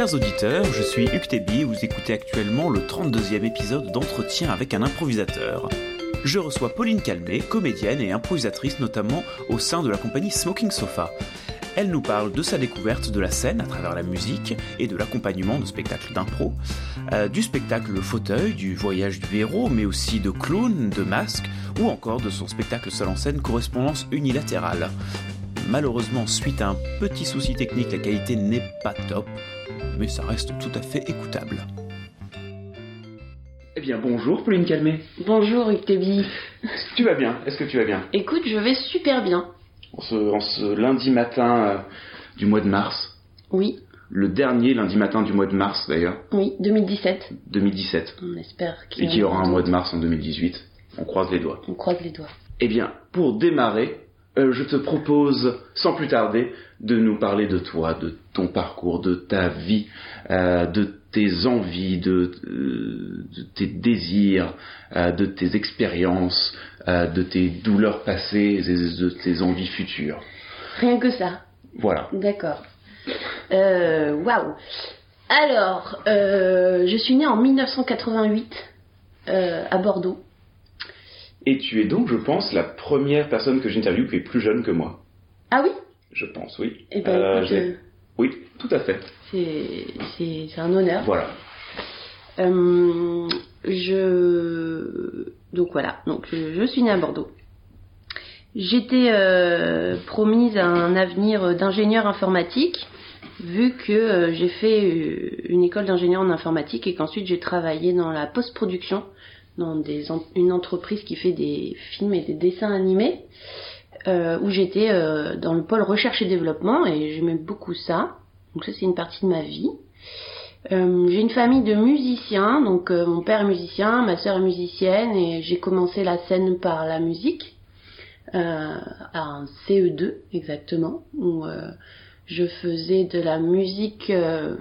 chers auditeurs, je suis Hugues vous écoutez actuellement le 32e épisode d'entretien avec un improvisateur. Je reçois Pauline Calmet, comédienne et improvisatrice notamment au sein de la compagnie Smoking Sofa. Elle nous parle de sa découverte de la scène à travers la musique et de l'accompagnement de spectacles d'impro, euh, du spectacle Fauteuil, du voyage du héros, mais aussi de clown, de masque ou encore de son spectacle seul en scène Correspondance unilatérale. Malheureusement, suite à un petit souci technique, la qualité n'est pas top, mais ça reste tout à fait écoutable. Eh bien, bonjour Pauline Calmet. Bonjour Hugues Tu vas bien Est-ce que tu vas bien? Écoute, je vais super bien. En ce, lundi matin euh, du mois de mars. Oui. Le dernier lundi matin du mois de mars d'ailleurs. Oui, 2017. 2017. On espère qu'il y, Et qu'il y aura un mois de mars en 2018. On croise les doigts. On croise les doigts. Eh bien, pour démarrer, euh, je te propose, sans plus tarder, de nous parler de toi, de ton parcours, de ta vie, euh, de tes envies, de, de tes désirs, de tes expériences, de tes douleurs passées et de tes envies futures. Rien que ça. Voilà. D'accord. Euh, waouh. Alors, euh, je suis née en 1988 euh, à Bordeaux. Et tu es donc, je pense, la première personne que j'interviewe qui est plus jeune que moi. Ah oui? Je pense, oui. Eh ben, Oui, tout à fait. C'est un honneur. Voilà. je donc voilà, donc je, suis née à Bordeaux. J'étais promise à un avenir d'ingénieur informatique vu que euh, j'ai fait euh, une école d'ingénieur en informatique et qu'ensuite j'ai travaillé dans la post-production dans une entreprise qui fait des films et des dessins animés euh, où j'étais dans le pôle recherche et développement et j'aimais beaucoup ça. Donc ça c'est une partie de ma vie. j'ai une famille de musiciens, donc mon père est musicien, ma soeur est musicienne et j'ai commencé la scène par la musique à un CE2 exactement où je faisais de la musique euh,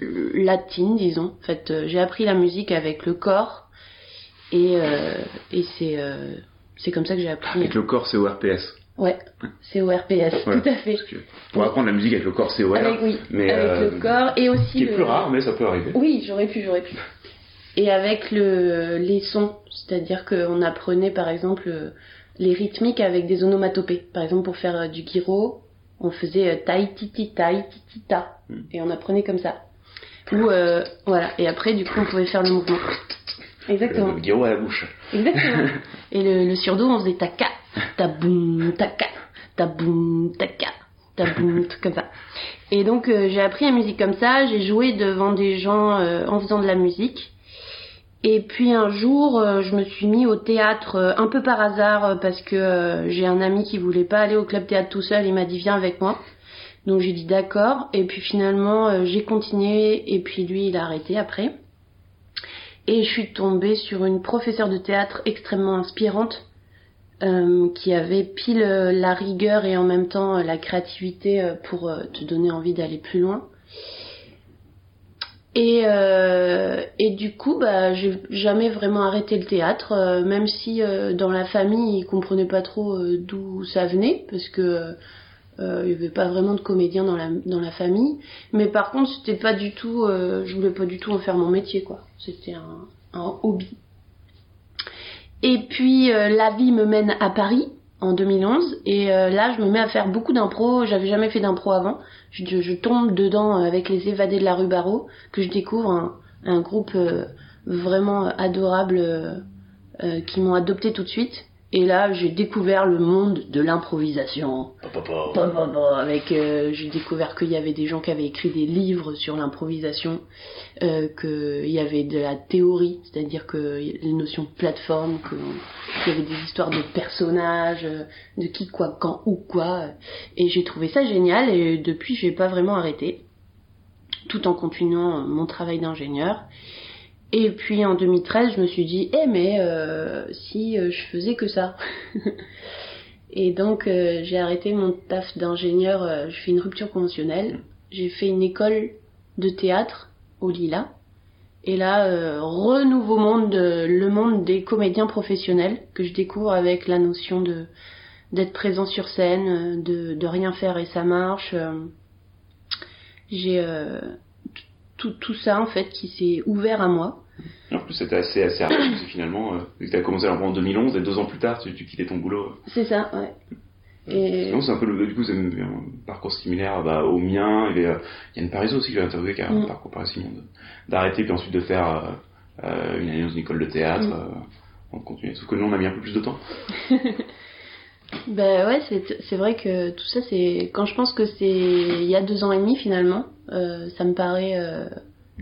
latine, disons. En fait, euh, j'ai appris la musique avec le corps et, euh, et c'est c'est comme ça que j'ai appris. Avec le corps, c'est ORPS. Ouais, c'est ORPS, tout à fait. pour apprendre la musique avec le corps, c'est OR. Avec, oui, mais avec le corps et aussi. Qui est plus rare, mais ça peut arriver. Oui, j'aurais pu, j'aurais pu. Et avec le, les sons, c'est-à-dire qu'on apprenait par exemple les rythmiques avec des onomatopées. Par exemple, pour faire du gyro, on faisait euh, tai titi tai titi ta hmm. et on apprenait comme ça. Ou euh, voilà et après du coup on pouvait faire le mouvement. Exactement. Le guiro à la bouche. Exactement. et le, le surdo on faisait taka taboum taka taboum taka taboum comme ça. Et donc euh, j'ai appris la musique comme ça, j'ai joué devant des gens en faisant de la musique et puis un jour, euh, je me suis mis au théâtre euh, un peu par hasard euh, parce que j'ai un ami qui voulait pas aller au club théâtre tout seul. Il m'a dit viens avec moi. Donc j'ai dit d'accord. Et puis finalement, j'ai continué et puis lui, il a arrêté après. Et je suis tombée sur une professeure de théâtre extrêmement inspirante qui avait pile la rigueur et en même temps la créativité pour te donner envie d'aller plus loin. Et, euh, du coup, bah, j'ai jamais vraiment arrêté le théâtre, euh, même si euh, dans la famille ils comprenaient pas trop euh, d'où ça venait, parce que il y avait pas vraiment de comédien dans la dans la famille. Mais par contre, c'était pas du tout, je voulais pas du tout en faire mon métier, quoi. C'était un, un hobby. Et puis la vie me mène à Paris en 2011 et là je me mets à faire beaucoup d'impro j'avais jamais fait d'impro avant je, tombe dedans avec les évadés de la rue Barreau, que je découvre un, groupe euh, vraiment adorable euh, euh, qui m'ont adopté tout de suite. Et là, j'ai découvert le monde de l'improvisation. Avec, j'ai découvert qu'il y avait des gens qui avaient écrit des livres sur l'improvisation, euh, qu'il y avait de la théorie, c'est-à-dire que les notions de plateforme, qu'il y avait des histoires de personnages, de qui, quoi, quand, ou quoi. Et j'ai trouvé ça génial et depuis, j'ai pas vraiment arrêté, tout en continuant mon travail d'ingénieur. Et puis en 2013, je me suis dit, eh mais euh, si euh, je faisais que ça. et donc euh, j'ai arrêté mon taf d'ingénieur, je fais une rupture conventionnelle. J'ai fait une école de théâtre au Lila. Et là, renouveau monde, le monde des comédiens professionnels que je découvre avec la notion de d'être présent sur scène, de, de rien faire et ça marche j'ai tout, tout ça en fait qui s'est ouvert à moi. En plus, c'était assez, assez rapide, parce que finalement, euh, tu as commencé en 2011 et deux ans plus tard, tu, tu quittais ton boulot. C'est ça, ouais. Et... c'est un peu le, du coup, c'est un, parcours similaire bah, au mien. Il y a Yann Parizeau aussi que j'ai interviewé, qui a un mm. parcours pareil, d'arrêter puis ensuite de faire euh, euh, une année dans une école de théâtre. Mm. Euh, on continue. Sauf que nous, on a mis un peu plus de temps. ben ouais, c'est vrai que tout ça, c'est quand je pense que c'est il y a deux ans et demi finalement, ça me paraît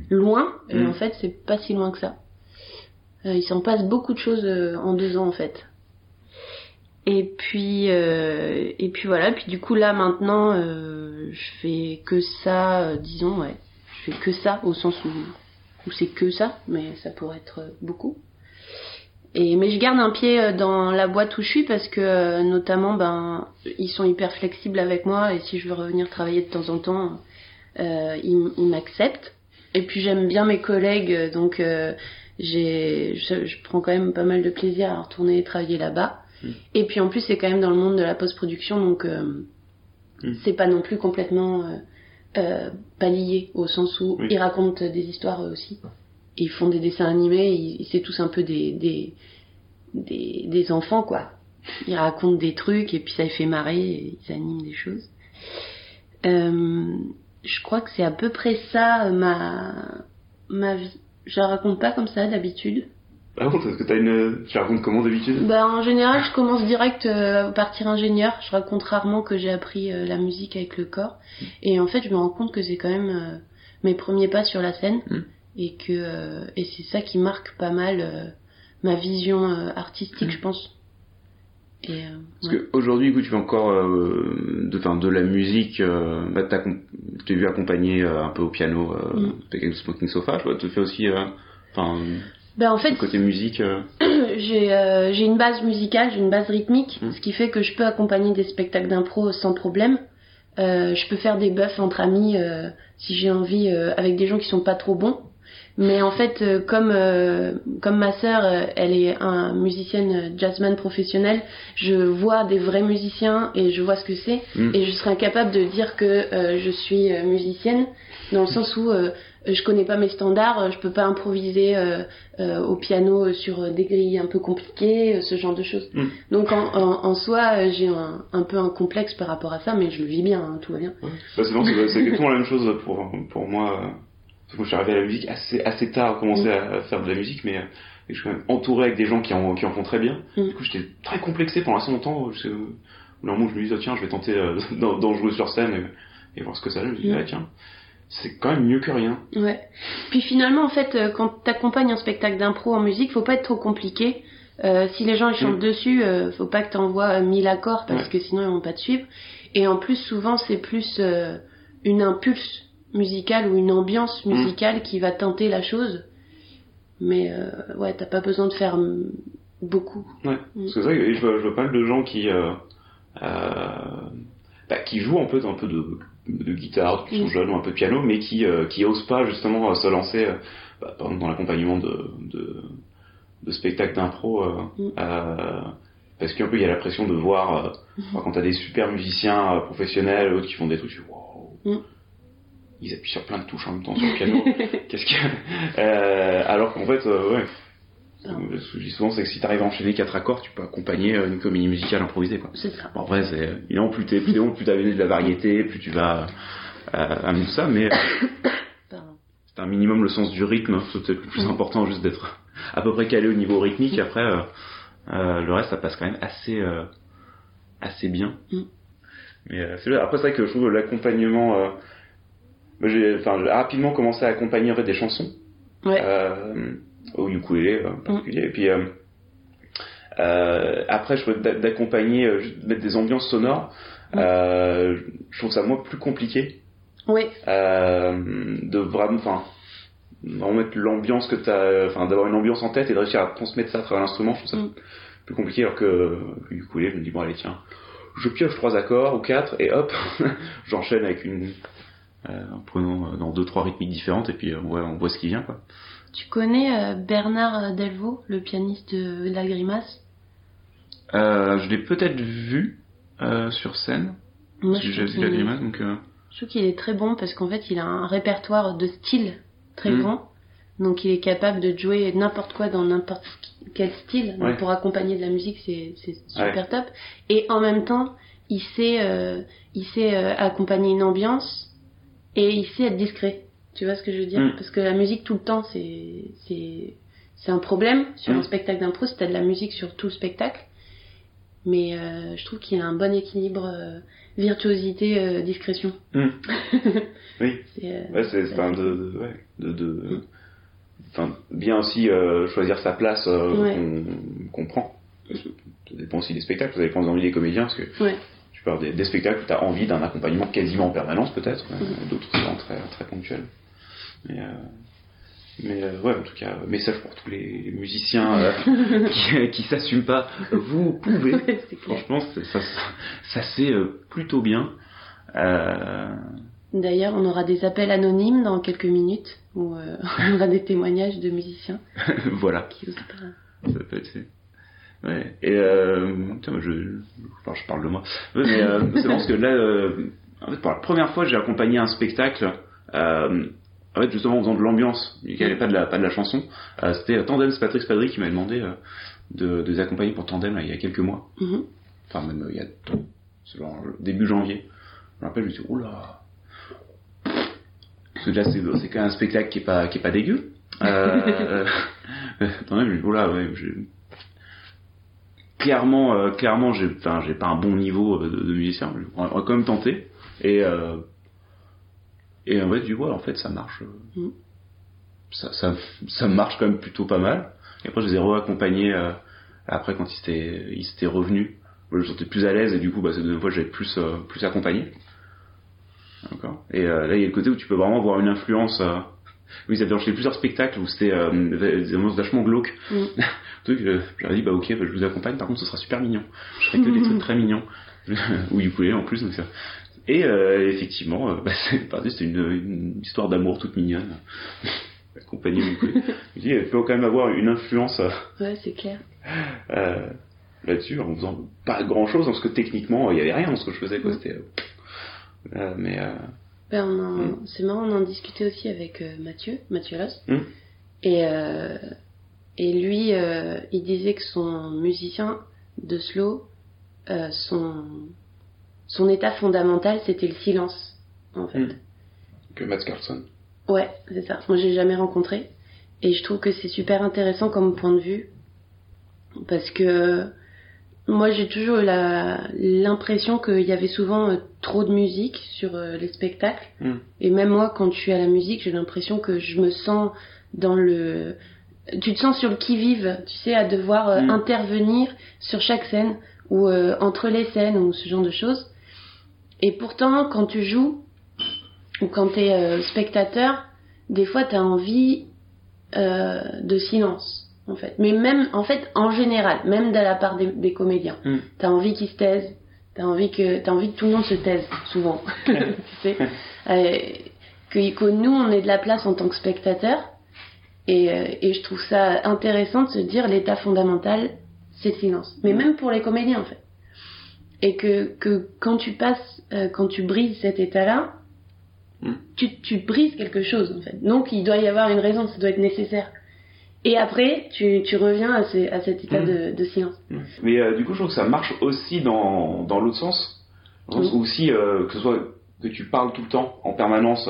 loin. Et mm. en fait, c'est pas si loin que ça. il s'en passe beaucoup de choses en deux ans en fait. Et puis euh, et puis voilà, puis du coup là maintenant euh, je fais que ça, euh, disons ouais, je fais que ça au sens où où c'est que ça, mais ça pourrait être beaucoup. Et mais je garde un pied dans la boîte où je suis parce que notamment ben ils sont hyper flexibles avec moi et si je veux revenir travailler de temps en temps, ils, ils m'acceptent. Et puis j'aime bien mes collègues donc j'ai je, je, prends quand même pas mal de plaisir à retourner travailler là-bas. Mm. Et puis en plus, c'est quand même dans le monde de la post-production, donc euh, mm. c'est pas non plus complètement euh, euh, pas lié, au sens où ils racontent des histoires aussi. Ils font des dessins animés, c'est tous un peu des, des, des, des, enfants, quoi. Ils racontent des trucs et puis ça les fait marrer, et ils animent des choses. Je crois que c'est à peu près ça ma, ma vie. Je la raconte pas comme ça d'habitude. Ah bon, parce que t'as une... tu racontes comment d'habitude? Bah en général, je commence direct euh, à partir ingénieur. Je raconte rarement que j'ai appris euh, la musique avec le corps. Et en fait, je me rends compte que c'est quand même euh, mes premiers pas sur la scène mm. et que et c'est ça qui marque pas mal ma vision artistique, mm. je pense. Et, Parce qu'aujourd'hui, tu fais encore de, fin, de la musique. bah, t'es vu accompagner un peu au piano avec le Smoking Sofa. Tu fais aussi, enfin ben en fait, côté musique. Euh. j'ai euh, une base musicale, j'ai une base rythmique, mmh. ce qui fait que je peux accompagner des spectacles d'impro sans problème. Euh, je peux faire des buffs entre amis si j'ai envie avec des gens qui sont pas trop bons. Mais en fait, comme comme ma sœur, elle est un musicienne jazzman professionnelle, je vois des vrais musiciens et je vois ce que c'est mmh. et je serais incapable de dire que je suis musicienne dans le sens où euh, je connais pas mes standards, euh, je peux pas improviser euh, au piano sur des grilles un peu compliquées, ce genre de choses. Mm. Donc en, en, soi, j'ai un, un, peu un complexe par rapport à ça, mais je le vis bien, hein, tout va bien. Bah, c'est exactement la même chose pour, pour moi. Je suis arrivé à la musique assez, assez tard, à commencer mm. à faire de la musique, mais je suis quand même entouré avec des gens qui en, qui en font très bien. Mm. Du coup, j'étais très complexé pendant assez longtemps. Je, au moment où je me disais, tiens, je vais tenter d'en jouer sur scène et, voir ce que ça donne. Je me disais, ah, tiens c'est quand même mieux que rien. Ouais. Puis finalement, en fait, euh, quand t'accompagnes un spectacle d'impro en musique, faut pas être trop compliqué. Euh, si les gens ils chantent mm. dessus, euh, faut pas que t'envoies mille accords parce que sinon ils vont pas te suivre. Et en plus, souvent, c'est plus une impulse musicale ou une ambiance mm. musicale qui va tenter la chose. Mais ouais, t'as pas besoin de faire beaucoup. Ouais. Mm. C'est ça, je vois, je vois pas mal de gens qui bah, qui jouent un peu un peu de de guitare, qui sont mm. jeunes ou un peu de piano, mais qui euh, qui osent pas justement se lancer euh, bah, dans l'accompagnement de, de, de spectacles d'impro euh, mm. parce qu'un peu il y a la pression de voir quand t'as des super musiciens professionnels autres qui font des trucs wow, mm. Ils appuient sur plein de touches en même temps sur le piano qu'est-ce que alors qu'en fait ouais ce que je dis souvent, c'est que si tu arrives à enchaîner quatre accords, tu peux accompagner euh, une comédie musicale improvisée. Quoi. C'est ça. Bon, après, c'est, évidemment, plus t'es, plus, plus t'as de la variété, plus tu vas euh, amener ça, mais c'est un minimum le sens du rythme. Hein. C'est peut-être le plus important, juste d'être à peu près calé au niveau rythmique. Après, euh, euh, le reste, ça passe quand même assez, euh, assez bien. Mm. Mais c'est après, c'est vrai que je trouve l'accompagnement. J'ai, rapidement commencé à accompagner des chansons. Ouais au ukulélé en particulier. Et puis euh, euh, après, je peux d'accompagner, euh, mettre des ambiances sonores. je trouve ça moi plus compliqué. Oui. de vraiment, enfin, vraiment mettre l'ambiance que t'as, enfin, d'avoir une ambiance en tête et de réussir à transmettre ça à travers l'instrument, je trouve ça mm. plus compliqué alors que du ukulélé, je me dis bon allez tiens, je pioche trois accords ou quatre et hop, j'enchaîne avec une, en prenant dans deux trois rythmiques différentes et puis ouais, on voit ce qui vient quoi. Tu connais euh, Bernard Delvaux, le pianiste de La Grimace euh, Je l'ai peut-être vu euh, sur scène. Moi, je j'ai vu La Grimace, donc. Je trouve qu'il est très bon parce qu'en fait, il a un répertoire de style très Mm. grand. Donc, il est capable de jouer n'importe quoi dans n'importe quel style. Donc, Ouais. pour accompagner de la musique, c'est super top. Et en même temps, il sait, euh, il sait euh, accompagner une ambiance et sait être discret. Tu vois ce que je veux dire Mm. Parce que la musique tout le temps, c'est c'est c'est un problème sur Mm. un spectacle d'impro. Si t'as de la musique sur tout le spectacle, mais euh, je trouve qu'il y a un bon équilibre euh, virtuosité euh, discrétion. Mm. Oui. C'est, Ouais, c'est enfin, de, de, ouais, de, de- enfin, bien aussi choisir sa place Ouais. qu'on prend. Ça dépend aussi des spectacles, ça dépend des envies des comédiens, parce que Des, des spectacles où tu as envie d'un accompagnement quasiment en permanence peut-être, euh, Mhm. d'autres qui sont très, très ponctuels. Mais, euh, mais euh, ouais, en tout cas, message pour tous les, musiciens euh, qui, qui s'assument pas, vous pouvez. Franchement, ça, ça, c'est euh, plutôt bien. Euh, D'ailleurs, on aura des appels anonymes dans quelques minutes où euh, on aura des témoignages de musiciens voilà. qui osent pas. Ça peut être. Ouais. Et euh, tiens, je, je, parle- je parle de moi. Ouais, mais euh, c'est parce que là, euh, en fait, pour la première fois, j'ai accompagné un spectacle. Euh, en fait, justement, en faisant de l'ambiance, il n'y avait pas de la, pas de la chanson. Euh, C'était Tandem, c'est Patrick Spadry qui m'a demandé euh, de, de les accompagner pour Tandem là, il y a quelques mois. Mhm. Enfin, même euh, il y a c'est genre début janvier. Je me rappelle, je me suis dit, oula. Parce que déjà, c'est quand même un spectacle qui est pas, qui est pas dégueu. Euh, euh, Tandem, je me dis, oula, ouais, j'ai- clairement, euh, clairement, j'ai, enfin, j'ai pas un bon niveau euh, de, de musicien. On va on va quand même tenter. Et, euh, et en fait, du en fait, ça marche. euh, Mm. Ça, ça, ça marche quand même plutôt pas mal. Et après, je les ai re-accompagnés euh, après quand ils s'étaient, ils s'étaient revenus. Je me sentais plus à l'aise et du coup, bah, cette deuxième fois, j'avais plus, plus accompagné. D'accord. Et là, il y a le côté où tu peux vraiment voir une influence. Oui, ça fait fait plusieurs spectacles où c'était euh, des ambiances vachement glauques. Mm. truc, euh, j'aurais dit bah ok, bah, je vous accompagne. Par contre, ce sera super mignon. Je ferai que des trucs très mignons. Ou ukulélé en plus. Donc ça. Et euh, effectivement, euh, bah, c'était une, une histoire d'amour toute mignonne. Accompagné du ukulélé. Je dis, il peut quand même avoir une influence Ouais, c'est clair. là-dessus en faisant pas grand chose parce que techniquement il y avait rien dans ce que je faisais quoi. C'était euh, euh, mais Ben, on en- Mm. C'est marrant, on en discutait aussi avec euh, Mathieu, Mathieu Loss. Mm. Et, euh, et lui, euh, il disait que son musicien de slow, euh, son, son état fondamental, c'était le silence, en fait. Mm. que Matt Carlson. Ouais, c'est ça. Moi, j'ai jamais rencontré. Et je trouve que c'est super intéressant comme point de vue. Parce que moi, j'ai toujours eu l'impression qu'il y avait souvent euh, trop de musique sur euh, les spectacles. Mm. Et même moi, quand je suis à la musique, j'ai l'impression que je me sens dans le... Tu te sens sur le qui-vive, tu sais, à devoir euh, Mm. intervenir sur chaque scène ou entre les scènes ou ce genre de choses. Et pourtant, quand tu joues ou quand tu es spectateur, des fois tu as envie de silence en fait. Mais même en fait en général, même de la part des, des comédiens, Mm. tu as envie qu'ils se taisent, tu as envie que t'as envie que tout le monde se taise souvent. tu sais Euh, que, que nous on ait de la place en tant que spectateur et, euh, et je trouve ça intéressant de se dire l'état fondamental c'est le silence. Mais Mm. même pour les comédiens en fait. Et que, que quand tu passes, euh, quand tu brises cet état-là, Mm. tu, tu brises quelque chose en fait. Donc il doit y avoir une raison, ça doit être nécessaire. Et après, tu, tu reviens à, ces- à cet état Mm. de, de silence. Mais euh, du coup, je trouve que ça marche aussi dans, dans l'autre sens. Dans le sens Oui. où aussi, euh, que ce soit que tu parles tout le temps, en permanence,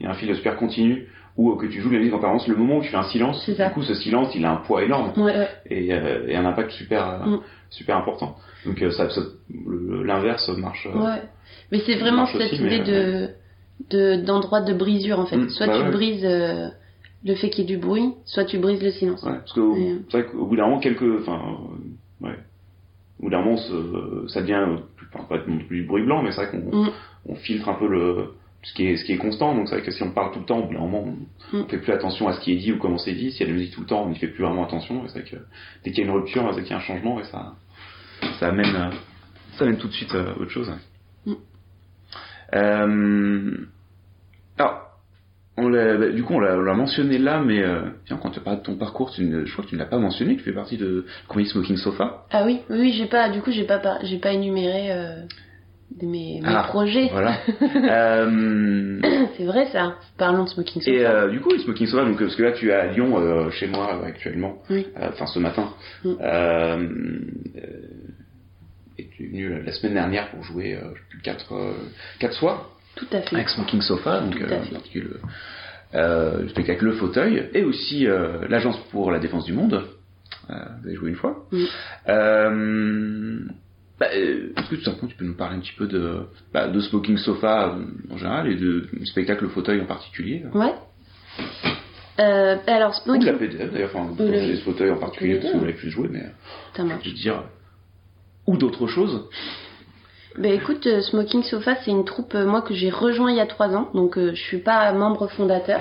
il y a un fil super continu, ou euh, que tu joues de la musique en permanence, le moment où tu fais un silence, du coup, ce silence, il a un poids énorme Ouais, ouais. et, euh, et un impact super, euh, Mm. super important. Donc, euh, ça, ça- l'inverse marche. Ouais. Mais c'est vraiment cette idée mais, de de d'endroit de brisure en fait. Mm, soit bah tu brises euh, le fait qu'il y ait du bruit, soit tu brises le silence. Ouais, parce que au- Mm. c'est vrai qu'au bout d'un moment, quelques, enfin, euh, ouais, au bout d'un moment, ça devient, euh, enfin, pas du bruit blanc, mais c'est vrai qu'on Mm. on filtre un peu le ce qui est ce qui est constant. Donc c'est vrai que si on parle tout le temps, au bout d'un moment, on, Mm. on fait plus attention à ce qui est dit ou comment c'est dit. S'il y a de la musique tout le temps, on n'y fait plus vraiment attention. Et c'est vrai que dès qu'il y a une rupture, dès qu'il y a un changement, et ça, ça amène, euh, ça amène tout de suite euh, autre chose. Mm. Euh, alors, on bah, du coup, on l'a, on l'a mentionné là, mais euh, tiens, quand tu parles de ton parcours, tu ne, je crois que tu ne l'as pas mentionné. Tu fais partie de Comedy Smoking Sofa. Ah oui, oui, j'ai pas, du coup, j'ai pas, j'ai pas énuméré euh, mes, mes Ah, projets. Voilà. Euh, C'est vrai ça. Parlons de Smoking Sofa. et du coup, Smoking Sofa, donc, parce que là tu es à Lyon, chez moi actuellement, Oui. Enfin ce matin. Mm. Et tu es venu la semaine dernière pour jouer euh, je sais plus, quatre, quatre soirs Tout à fait. avec Smoking Sofa, donc en particulier le, le spectacle Le Fauteuil, et aussi euh, l'Agence pour la défense du monde. Euh, vous avez joué une fois. Mm. Euh, bah, Est-ce que tout simplement tu peux nous parler un petit peu de, bah, de Smoking Sofa en général et de, du spectacle Le Fauteuil en particulier? Ouais. Euh, alors Ou de Smoking la PDF d'ailleurs, enfin, le- les fauteuils en particulier, parce que vous l'avez plus joué, mais je veux dire, ou d'autres choses. Ben écoute, euh, Smoking Sofa, c'est une troupe euh, moi que j'ai rejoint il y a trois ans, donc euh, je suis pas membre fondateur.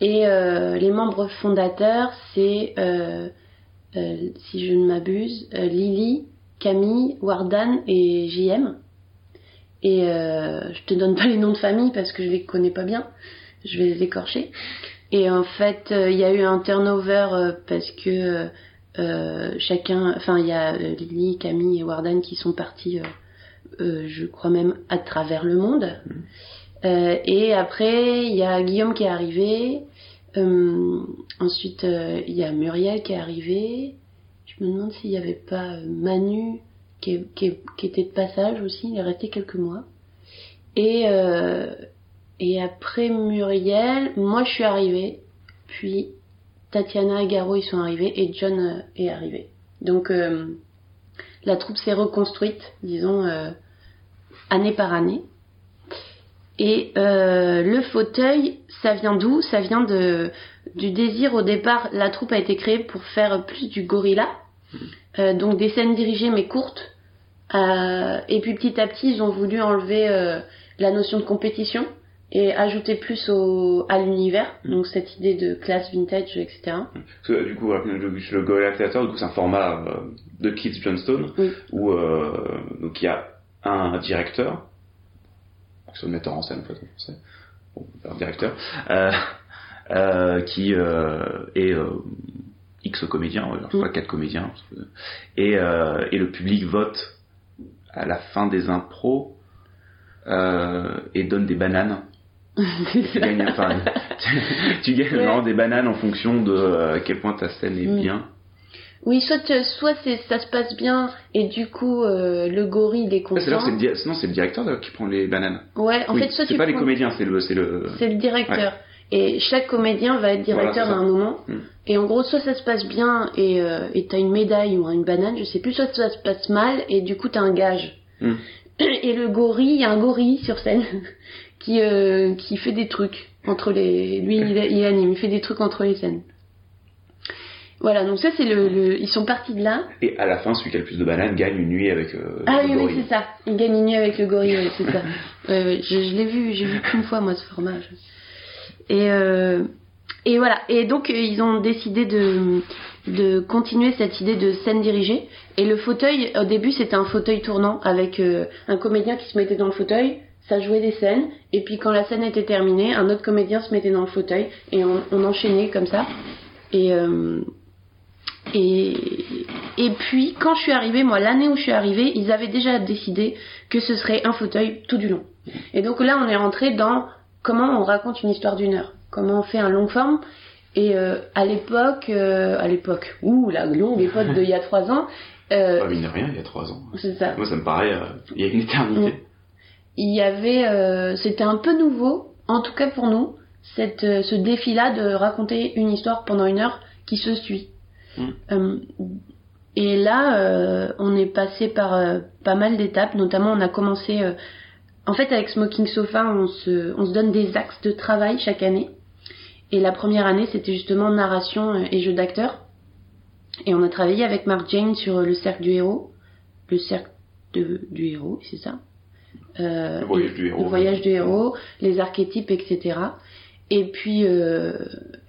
Et euh, les membres fondateurs, c'est, euh, euh, si je ne m'abuse, Lily, Camille, Wardan et JM. Et je te donne pas les noms de famille parce que je les connais pas bien, je vais les écorcher. Et en fait, il y a eu un turnover parce que chacun, enfin il y a Lily, Camille et Wardan qui sont partis, je crois même à travers le monde. Euh, et après, il y a Guillaume qui est arrivé. Euh, ensuite, euh, il y a Muriel qui est arrivée. Je me demande s'il n'y avait pas euh, Manu qui, est- qui, est- qui était de passage aussi. Il est resté quelques mois. Et, euh, et après Muriel, moi je suis arrivée. Puis Tatiana et Garo ils sont arrivés et John euh, est arrivé. Donc euh, la troupe s'est reconstruite, disons, euh, année par année. Et euh, le fauteuil, ça vient d'où? Ça vient de, du désir au départ. La troupe a été créée pour faire plus du gorilla, Euh, donc des scènes dirigées mais courtes. Euh, et puis petit à petit, ils ont voulu enlever euh, la notion de compétition et ajouter plus au, à l'univers, donc cette idée de classe vintage, etc. Parce que, du coup, le, Theater, du coup, c'est un format euh, de Kids Johnstone, Oui. où euh, donc il y a un directeur, c'est le metteur en scène en fait bon, un directeur, euh, qui euh, est X comédiens, on va dire, je crois Mm. quatre comédiens, parce que- et, euh, et le public vote à la fin des impros euh, et donne des bananes. tu gagnes, enfin, tu, tu gagnes Ouais. vraiment des bananes en fonction de euh, à quel point ta scène est Mm. bien. Oui, soit, euh, soit ça se passe bien et du coup euh, le gorille il est Ah, c'est le, sinon c'est le directeur qui prend les bananes. Ouais, en Oui, fait, soit c'est pas les comédiens, c'est le, c'est le. C'est le directeur. Et chaque comédien va être directeur Voilà, à un moment. Mm. Et en gros, soit ça se passe bien et euh, t'as une médaille ou une banane, je sais plus, soit ça se passe mal et du coup t'as un gage. Mm. Et le gorille, il y a un gorille sur scène qui euh, qui fait des trucs entre les. Lui, il, il anime, il fait des trucs entre les scènes. Voilà, donc ça c'est le, le- Ils sont partis de là. Et à la fin, celui qui a le plus de bananes gagne une nuit avec euh, Ah le oui, c'est ça. Il gagne une nuit avec le gorille, c'est ça. Je l'ai vu, j'ai vu qu'une fois moi ce format. je- Et euh, et voilà. Et donc euh, ils ont décidé de de continuer cette idée de scène dirigée. Et le fauteuil, au début, c'était un fauteuil tournant avec euh, un comédien qui se mettait dans le fauteuil. Ça jouait des scènes, et puis quand la scène était terminée, un autre comédien se mettait dans le fauteuil, et on, on enchaînait comme ça. Et, euh, et, et puis, quand je suis arrivée, moi, l'année où je suis arrivée, ils avaient déjà décidé que ce serait un fauteuil tout du long. Et donc là, on est rentré dans comment on raconte une histoire d'une heure, comment on fait un long forme. Et euh, à l'époque, euh, à l'époque, ouh, la longue époque d'il y a trois ans, euh, Ouais, mine de rien, il y a trois ans. c'est ça. Moi, ça me paraît, euh, il y a une éternité. Il y avait, euh, c'était un peu nouveau, en tout cas pour nous, cette, euh, ce défi-là de raconter une histoire pendant une heure qui se suit. Mm. Euh, et là, euh, on est passé par euh, pas mal d'étapes, notamment on a commencé, euh, en fait avec Smoking Sofa, on se, on se donne des axes de travail chaque année. Et la première année, c'était justement narration et jeu d'acteur. Et on a travaillé avec Mark Jane sur le cercle du héros, le cercle de, du héros, c'est ça? Le voyage du héros. le voyage du héros, les archétypes, etc. Et puis, euh,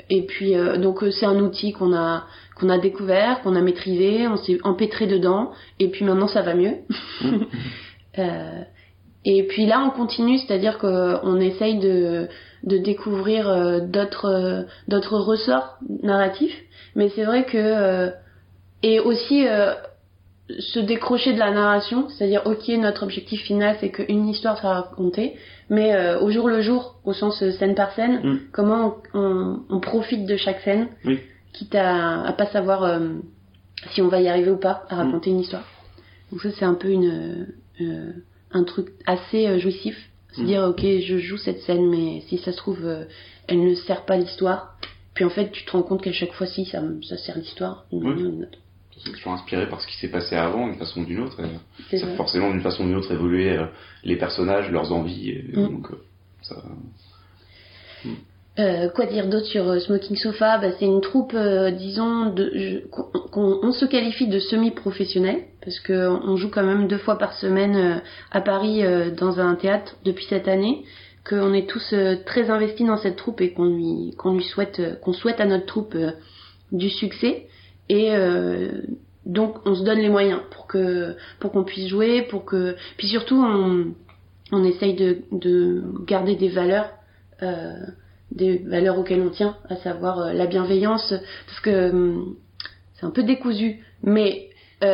et puis euh, donc euh, c'est un outil qu'on a qu'on a découvert, qu'on a maîtrisé, on s'est empêtré dedans, et puis maintenant ça va mieux. Euh, et puis là on continue, c'est-à-dire qu'on essaye de de découvrir euh, d'autres euh, d'autres ressorts narratifs, mais c'est vrai que euh, et aussi euh, se décrocher de la narration, c'est-à-dire ok notre objectif final c'est qu'une histoire soit racontée, mais euh, au jour le jour, au sens euh, scène par scène, Mm. comment on, on profite de chaque scène, Oui. quitte à, à pas savoir euh, si on va y arriver ou pas à raconter une histoire. Donc ça c'est un peu une euh, un truc assez jouissif, se Mm. dire ok je joue cette scène mais si ça se trouve elle ne sert pas l'histoire, puis en fait tu te rends compte qu'à chaque fois si ça, ça sert l'histoire d'une Oui. manière ou d'une autre. C'est toujours inspiré par ce qui s'est passé avant, d'une façon ou d'une autre. et ça forcément d'une façon ou d'une autre évoluer euh, les personnages, leurs envies. Et, Mm. donc, euh, ça, Euh, quoi dire d'autre sur Smoking Sofa? Bah, C'est une troupe, euh, disons, de, qu'on qu'on- on se qualifie de semi-professionnel, parce que on joue quand même deux fois par semaine euh, à Paris dans un théâtre depuis cette année, qu'on est tous très investis dans cette troupe et qu'on lui, qu'on lui souhaite, qu'on souhaite à notre troupe du succès. Et euh, donc on se donne les moyens pour que pour qu'on puisse jouer, pour que puis surtout on, on essaye de, de garder des valeurs. Euh, des valeurs auxquelles on tient, à savoir euh, la bienveillance, parce que hum, c'est un peu décousu, mais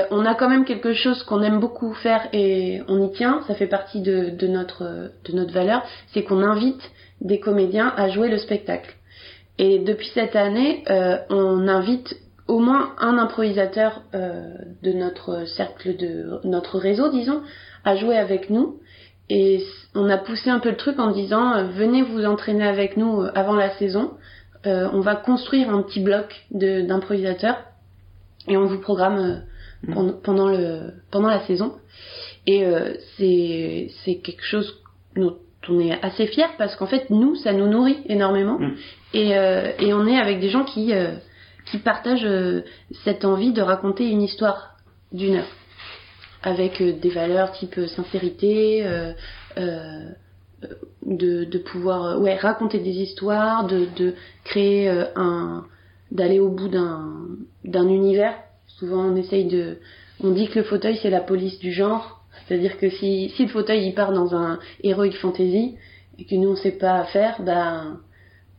on a quand même quelque chose qu'on aime beaucoup faire et on y tient, ça fait partie de, de notre, de notre valeur, c'est qu'on invite des comédiens à jouer le spectacle. Et depuis cette année, on invite au moins un improvisateur euh, de notre cercle de notre réseau, disons, à jouer avec nous. Et on a poussé un peu le truc en disant euh, venez vous entraîner avec nous euh, avant la saison. Euh, on va construire un petit bloc d'improvisateurs et on vous programme euh, Mhm. pendant, pendant le pendant la saison. Et euh, c'est c'est quelque chose dont on est assez fier parce qu'en fait nous ça nous nourrit énormément Mhm. et euh, et on est avec des gens qui euh, qui partagent euh, cette envie de raconter une histoire d'une heure avec euh, des valeurs type euh, sincérité, de, pouvoir ouais, raconter des histoires, de, de créer un. d'aller au bout d'un, d'un univers. Souvent on essaye de. On dit que le fauteuil c'est la police du genre. C'est-à-dire que si, si le fauteuil il part dans un heroic fantasy et que nous on sait pas faire, ben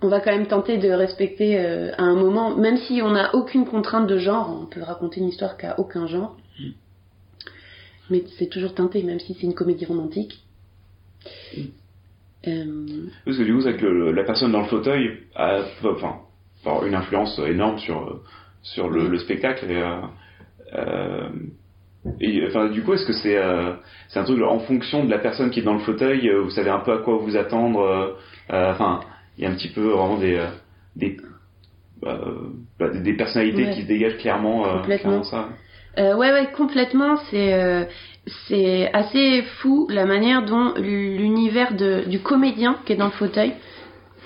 on va quand même tenter de respecter euh, à un moment, même si on n'a aucune contrainte de genre, on peut raconter une histoire qui a aucun genre. Mais c'est toujours teinté, même si c'est une comédie romantique. Euh, Parce que du coup, c'est que le- la personne dans le fauteuil a enfin, une influence énorme sur, sur le, le spectacle. Et, euh, euh, et, enfin, du coup, est-ce que c'est euh, c'est un truc en fonction de la personne qui est dans le fauteuil, vous savez un peu à quoi vous attendre euh, euh, Enfin, il y a un petit peu vraiment des euh, des, euh, bah, des, personnalités Ouais. qui se dégagent clairement. euh, Complètement. clairement ça. Ouais, ouais, complètement. C'est c'est assez fou la manière dont l'univers de- du comédien qui est dans le fauteuil,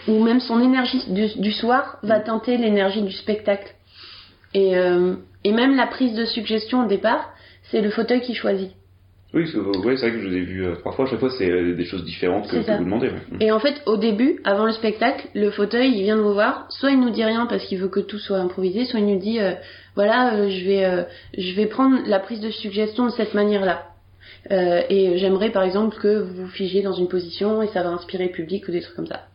ou même son énergie du, du soir, va tenter l'énergie du spectacle. Et, euh, et même la prise de suggestion au départ, c'est le fauteuil qui choisit. Oui, voyez, c'est vrai que je vous ai vu euh, trois fois. Chaque fois, c'est euh, des choses différentes que, que vous demandez. ouais. Et en fait, au début, avant le spectacle, le fauteuil, il vient de vous voir. Soit il nous dit rien parce qu'il veut que tout soit improvisé, soit il nous dit, euh, voilà, euh, je vais, euh, je vais prendre la prise de suggestion de cette manière-là. Euh, et j'aimerais, par exemple, que vous vous figiez dans une position et ça va inspirer le public ou des trucs comme ça.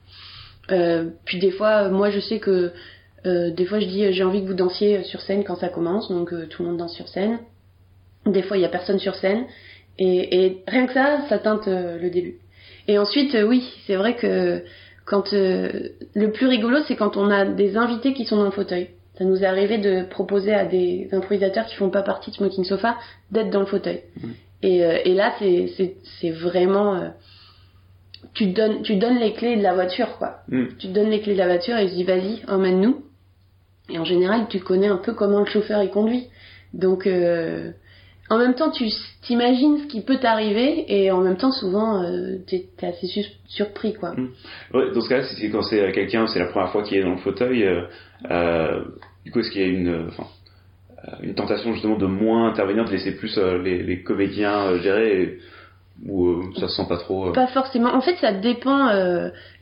Euh, puis des fois, euh, moi, je sais que euh, des fois, je dis, euh, j'ai envie que vous dansiez sur scène quand ça commence, donc euh, tout le monde danse sur scène. Des fois, il y a personne sur scène. Et, et rien que ça, ça teinte euh, le début. Et ensuite, euh, oui, c'est vrai que quand euh, le plus rigolo, c'est quand on a des invités qui sont dans le fauteuil. Ça nous est arrivé de proposer à des improvisateurs qui font pas partie de Smoking Sofa d'être dans le fauteuil. Et, euh, et là, c'est vraiment tu donnes tu donnes les clés de la voiture quoi. Mm. Tu donnes les clés de la voiture et tu dis vas-y emmène-nous. Et en général, tu connais un peu comment le chauffeur il conduit. Donc euh, en même temps, tu t'imagines ce qui peut t'arriver et en même temps, souvent, euh, t'es assez su- surpris, quoi. Ouais, dans ce cas-là, si c'est quand c'est euh, quelqu'un, c'est la première fois qu'il est dans le fauteuil, euh, euh, du coup, est-ce qu'il y a une, tentation justement de moins intervenir, de laisser plus les, les comédiens gérer, et- ou ça se sent pas trop Pas forcément. En fait, ça dépend.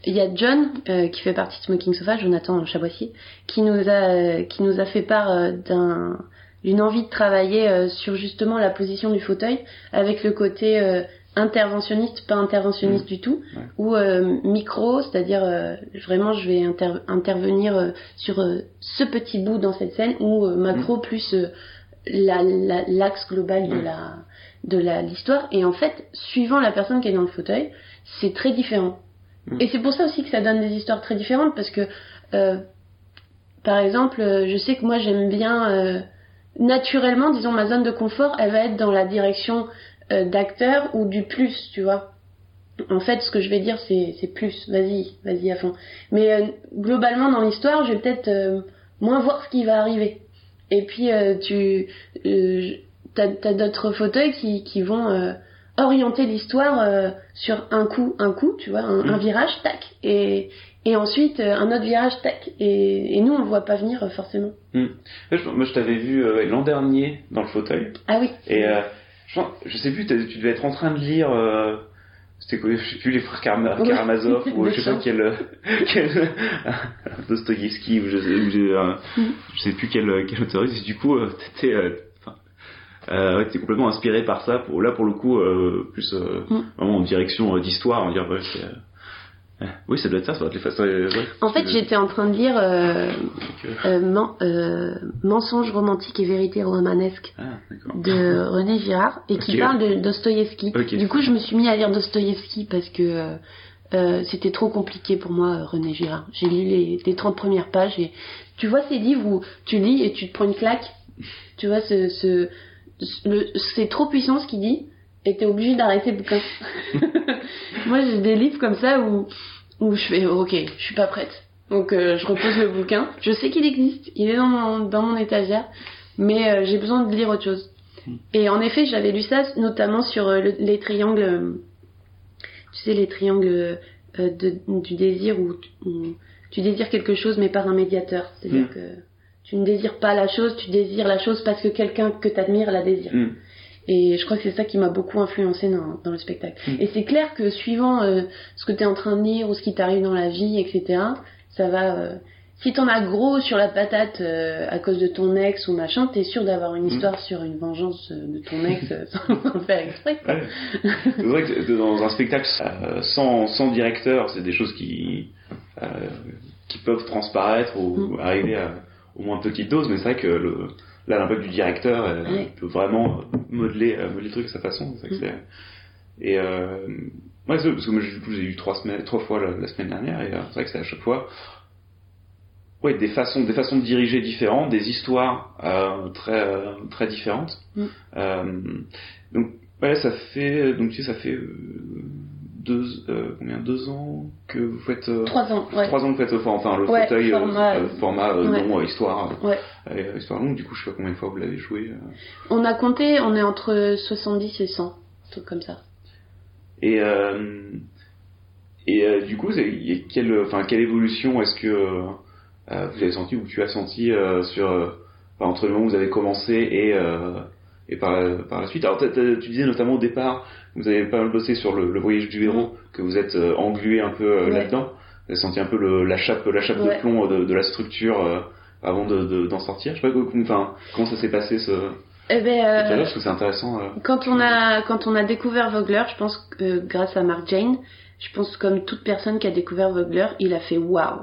Il y a John qui fait partie de Smoking Sofa, Jonathan Chaboissier, qui nous a qui nous a fait part d'un d'une envie de travailler euh, sur justement la position du fauteuil avec le côté euh, interventionniste, pas interventionniste du tout, Ouais. ou euh, micro, c'est-à-dire euh, vraiment je vais inter- intervenir euh, sur ce petit bout dans cette scène, ou macro plus la- la- l'axe global de Mm. la de la l'histoire. Et en fait suivant la personne qui est dans le fauteuil c'est très différent. Et c'est pour ça aussi que ça donne des histoires très différentes parce que par exemple je sais que moi j'aime bien naturellement disons ma zone de confort elle va être dans la direction euh, d'acteur ou du plus tu vois. En fait ce que je vais dire c'est plus. Vas-y vas-y à fond. Mais euh, globalement dans l'histoire je vais peut-être euh, moins voir ce qui va arriver. Et puis tu t'as as, d'autres fauteuils qui, qui vont orienter l'histoire sur un coup un coup tu vois un, Mm. un virage tac et et ensuite euh, un autre virage tac et, et nous on le voit pas venir euh, forcément je- moi, je t'avais vu euh, l'an dernier dans le fauteuil. ah oui Et euh, je, je sais plus, tu devais être en train de lire. euh, c'était quoi Je sais plus les frères Karma- Oui. Karamazov ou je sais pas quel, quel Dostoïevski ou je sais, je sais plus quel quel auteur. Et du coup, t'étais euh, enfin, ouais, t'es complètement inspiré par ça. Pour là, pour le coup, euh, plus euh, Mm. vraiment en direction euh, d'histoire. On euh, ouais. Oui, ça doit être ça. Ça doit être les façons. euh, ouais, en fait j'étais en train de lire euh, euh, men- euh, mensonges romantiques et vérités romanesques Ah, de René Girard et qui parle de Dostoïevski. Du coup, je me suis mis à lire Dostoïevski parce que euh, c'était trop compliqué pour moi, René Girard. J'ai lu les, les 30 premières pages et tu vois ces livres où tu lis et tu te prends une claque? Tu vois, ce, ce, le- c'est trop puissant ce qu'il dit et t'es obligé d'arrêter le bouquin. moi, j'ai des livres comme ça où, où je fais ok, je suis pas prête. Donc euh, je repose le bouquin. Je sais qu'il existe, il est dans mon, dans mon étagère, mais euh, j'ai besoin de lire autre chose. Et en effet, j'avais lu ça notamment sur euh, le- les triangles, tu sais, les triangles de, du désir où, tu- où tu désires quelque chose mais par un médiateur. C'est-à-dire Mm. que tu ne désires pas la chose, tu désires la chose parce que quelqu'un que tu admires la désire. Mm. Et je crois que c'est ça qui m'a beaucoup influencé dans, dans le spectacle. Mm. Et c'est clair que suivant euh, ce que tu es en train de lire ou ce qui t'arrive dans la vie, etc., ça va... euh, si t'en as gros sur la patate euh, à cause de ton ex ou machin, t'es sûr d'avoir une Mm. histoire sur une vengeance euh, de ton ex sans le faire exprès. Ouais. C'est vrai que dans un spectacle sans, sans directeur, c'est des choses qui, qui peuvent transparaître ou Mm. arriver à au moins une petite dose, mais c'est vrai que le, là, l'impact du directeur euh, peut vraiment modeler, euh, modeler le truc à sa façon. C'est vrai que Mm. c'est- Et euh, ouais, c'est- parce que moi, du coup, j'ai eu trois, semaines, trois fois la, la semaine dernière, et euh, c'est vrai que c'est à chaque fois ouais, des, façons, des façons de diriger différentes, des histoires euh, très, euh, très différentes. Mm. Euh, donc, ouais, ça fait, donc, tu sais, ça fait euh, deux, euh, combien, deux ans que vous faites, euh, Trois ans, ouais. trois ans que vous faites, enfin, le Ouais, fauteuil, euh, format, euh, format ouais. long, histoire, Ouais. histoire longue, du coup, je sais pas combien de fois vous l'avez joué. On a compté, on est entre 70 et 100, un truc comme ça. Et, et du coup, quelle, enfin, quelle évolution est-ce que vous avez senti ou tu as senti sur, enfin, entre le moment où vous avez commencé et, et par, la, par la suite Alors, tu disais notamment au départ, vous avez pas mal bossé sur le, le voyage du héros, que vous êtes euh, englué un peu euh, Ouais. là-dedans. Vous avez senti un peu le, la chape, la chape Ouais. de plomb de, de la structure euh, avant de, de- d'en sortir. Je sais pas, comment- enfin, comment ça s'est passé ce, Eh ben, ce euh, parce que c'est intéressant. euh. Quand on a quand on a découvert Vogler, je pense que euh, grâce à Mark Jane, je pense comme toute personne qui a découvert Vogler, il a fait waouh.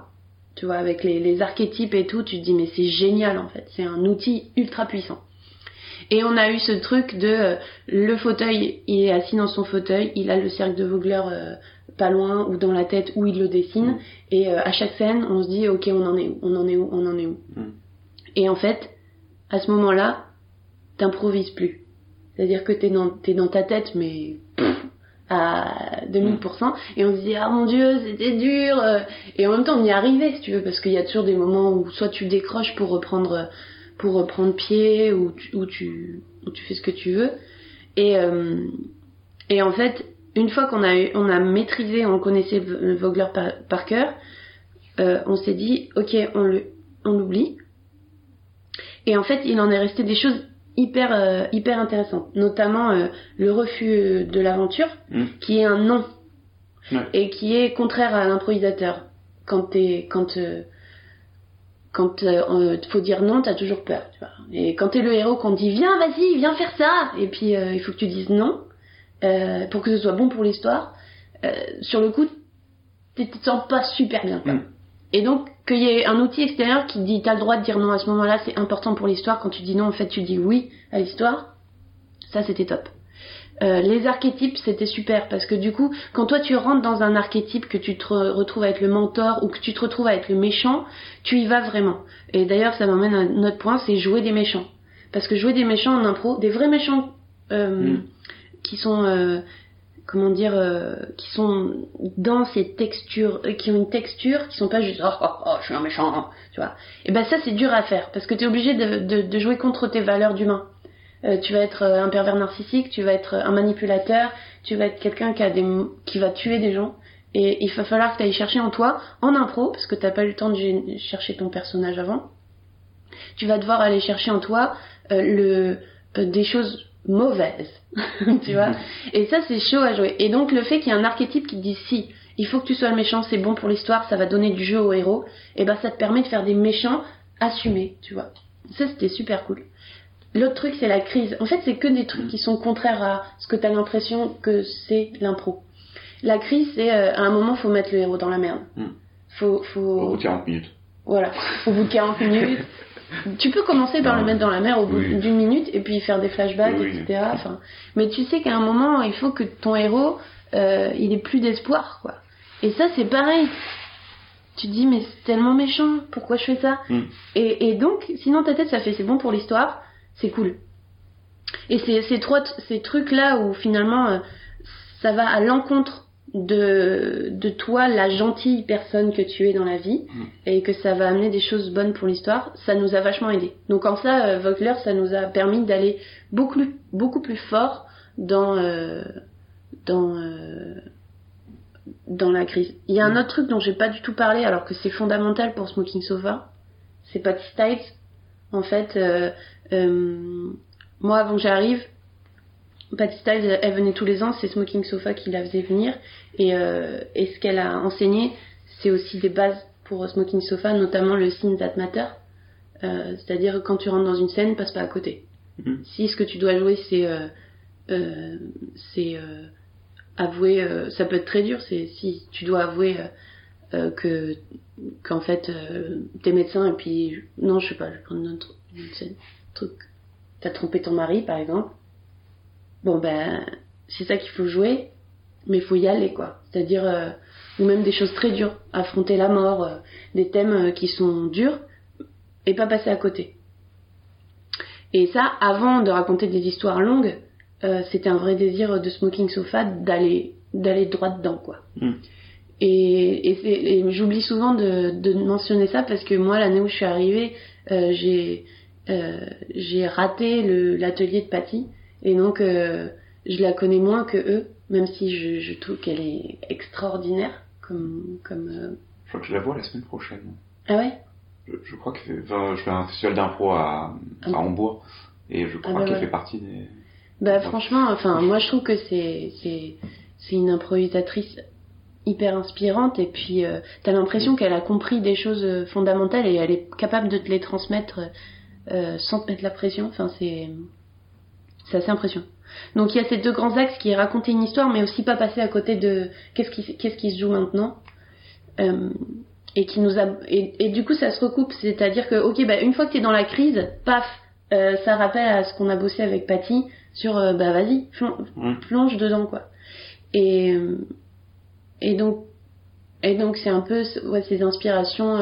Tu vois, avec les, les archétypes et tout, tu te dis mais c'est génial en fait, c'est un outil ultra puissant. Et on a eu ce truc de euh, le fauteuil, il est assis dans son fauteuil, il a le cercle de Vogler euh, pas loin ou dans la tête où il le dessine, Mm. et euh, à chaque scène, on se dit ok on en est où, on en est où, on en est où. Mm. Et en fait, à ce moment-là, t'improvises plus. C'est-à-dire que t'es dans, t'es dans ta tête, mais à 2000%, et on se dit, ah mon dieu, c'était dur, euh, et en même temps on y est arrivé, si tu veux, parce qu'il y a toujours des moments où soit tu décroches pour reprendre, pour reprendre pied, ou tu, ou tu, ou tu fais ce que tu veux, et, euh, et en fait, une fois qu'on a, eu- on a maîtrisé, on connaissait V- Vogler par, par cœur, euh, on s'est dit, ok, on le, on l'oublie, et en fait, il en est resté des choses hyper euh, hyper intéressantes, notamment euh, le refus de l'aventure, Mm. qui est un non Ouais. et qui est contraire à l'improvisateur. Quand t'es quand euh, quand euh, faut dire non, t'as toujours peur. Tu vois. Et quand t'es le héros, qu'on dit viens, vas-y, viens faire ça, et puis euh, il faut que tu dises non euh, pour que ce soit bon pour l'histoire. euh, sur le coup, tu te sens pas super bien. Quoi. Mm. Et donc, qu'il y ait un outil extérieur qui dit t'as le droit de dire non à ce moment-là, c'est important pour l'histoire. Quand tu dis non, en fait, tu dis oui à l'histoire. Ça, c'était top. Euh, les archétypes, c'était super parce que du coup, quand toi tu rentres dans un archétype, que tu te retrouves avec le mentor ou que tu te retrouves avec le méchant, tu y vas vraiment. Et d'ailleurs, ça m'emmène à un autre point, c'est jouer des méchants. Parce que jouer des méchants en impro, des vrais méchants euh, Mm. qui sont, euh, comment dire, qui sont dans ces textures, qui ont une texture, qui sont pas juste oh, oh, oh je suis un méchant, hein, tu vois. Et ben ça c'est dur à faire parce que tu es obligé de, de, de jouer contre tes valeurs d'humain. Euh, tu vas être euh, un pervers narcissique, tu vas être un manipulateur, tu vas être quelqu'un qui a des qui va tuer des gens. Et il va falloir que tu ailles chercher en toi, en impro, parce que t'as pas eu le temps de chercher ton personnage avant. Tu vas devoir aller chercher en toi euh, le euh, des choses mauvaises, tu vois. Et ça c'est chaud à jouer. Et donc le fait qu'il y ait un archétype qui te dit si il faut que tu sois le méchant, c'est bon pour l'histoire, ça va donner du jeu au héros. Et ben ça te permet de faire des méchants assumés, tu vois. Ça c'était super cool. L'autre truc, c'est la crise. En fait, c'est que des trucs qui sont contraires à ce que tu as l'impression que c'est l'impro. La crise, c'est euh, à un moment, faut mettre le héros dans la merde. Mm. Faut, Au faut, bout de 40 minutes. voilà, au bout de 40 minutes. Tu peux commencer par Non. le mettre dans la mer au bout Oui. d'une minute et puis faire des flashbacks, oui. etc. Enfin, mais tu sais qu'à un moment, il faut que ton héros, euh, il ait plus d'espoir, quoi. Et ça, c'est pareil. Tu te dis, mais c'est tellement méchant, pourquoi je fais ça? Mm. et, et donc, sinon ta tête, ça fait c'est bon pour l'histoire, c'est cool. Et c'est ces trois, ces trucs là où finalement, euh, ça va à l'encontre de, de toi, la gentille personne que tu es dans la vie, Mm. et que ça va amener des choses bonnes pour l'histoire, ça nous a vachement aidé. Donc en ça, euh, Vogler, ça nous a permis d'aller beaucoup, plus- beaucoup plus fort dans, euh, dans, euh, dans la crise. Il y a un autre truc dont j'ai pas du tout parlé, alors que c'est fondamental pour Smoking Sofa, c'est Patty Styles. En fait, euh, moi avant que j'arrive, Patty Styles, elle venait tous les ans, c'est Smoking Sofa qui la faisait venir. Et, euh, et ce qu'elle a enseigné, c'est aussi des bases pour Smoking Sofa, notamment le Scene That Matter. Euh, C'est-à-dire quand tu rentres dans une scène, passe pas à côté. Mhm. Si ce que tu dois jouer, c'est euh, euh, c'est euh, avouer, euh, ça peut être très dur, c'est si tu dois avouer euh, euh, que qu'en fait euh, t'es médecin et puis non je sais pas je vais prendre une autre une scène, truc. T'as trompé ton mari par exemple. Bon ben c'est ça qu'il faut jouer mais il faut y aller quoi. C'est à dire ou même des choses très dures. Affronter la mort euh, des thèmes euh, qui sont durs et pas passer à côté. Et ça avant de raconter des histoires longues euh, c'était un vrai désir de Smoking Sofa d'aller d'aller droit dedans quoi. Mm. et, et, c'est- et j'oublie souvent de, de mentionner ça parce que moi, l'année où je suis arrivée, euh, j'ai euh, j'ai raté l'atelier de Patty. Et donc, euh, je la connais moins que eux, même si je, je trouve qu'elle est extraordinaire. Comme, comme, euh, Je crois que je la vois la semaine prochaine. Ah ouais? Je, je crois que enfin, je fais un festival d'impro à, Ah. à Hambourg et je crois Ah bah qu'elle ouais. fait partie des. Bah Ouais. franchement, enfin moi je trouve que c'est c'est c'est une improvisatrice hyper inspirante et puis euh, t'as l'impression qu'elle a compris des choses euh, fondamentales et elle est capable de te les transmettre euh, sans te mettre la pression. Enfin c'est c'est assez impressionnant. Donc il y a ces deux grands axes qui est raconter une histoire mais aussi pas passer à côté de qu'est-ce qui qu'est-ce qui se joue maintenant. Euh, et qui nous a et, et du coup ça se recoupe, c'est-à-dire que ok bah une fois que t'es dans la crise, paf, euh, ça rappelle à ce qu'on a bossé avec Patty sur euh, bah vas-y plon- plonge dedans quoi et et donc et donc c'est un peu ouais, ces inspirations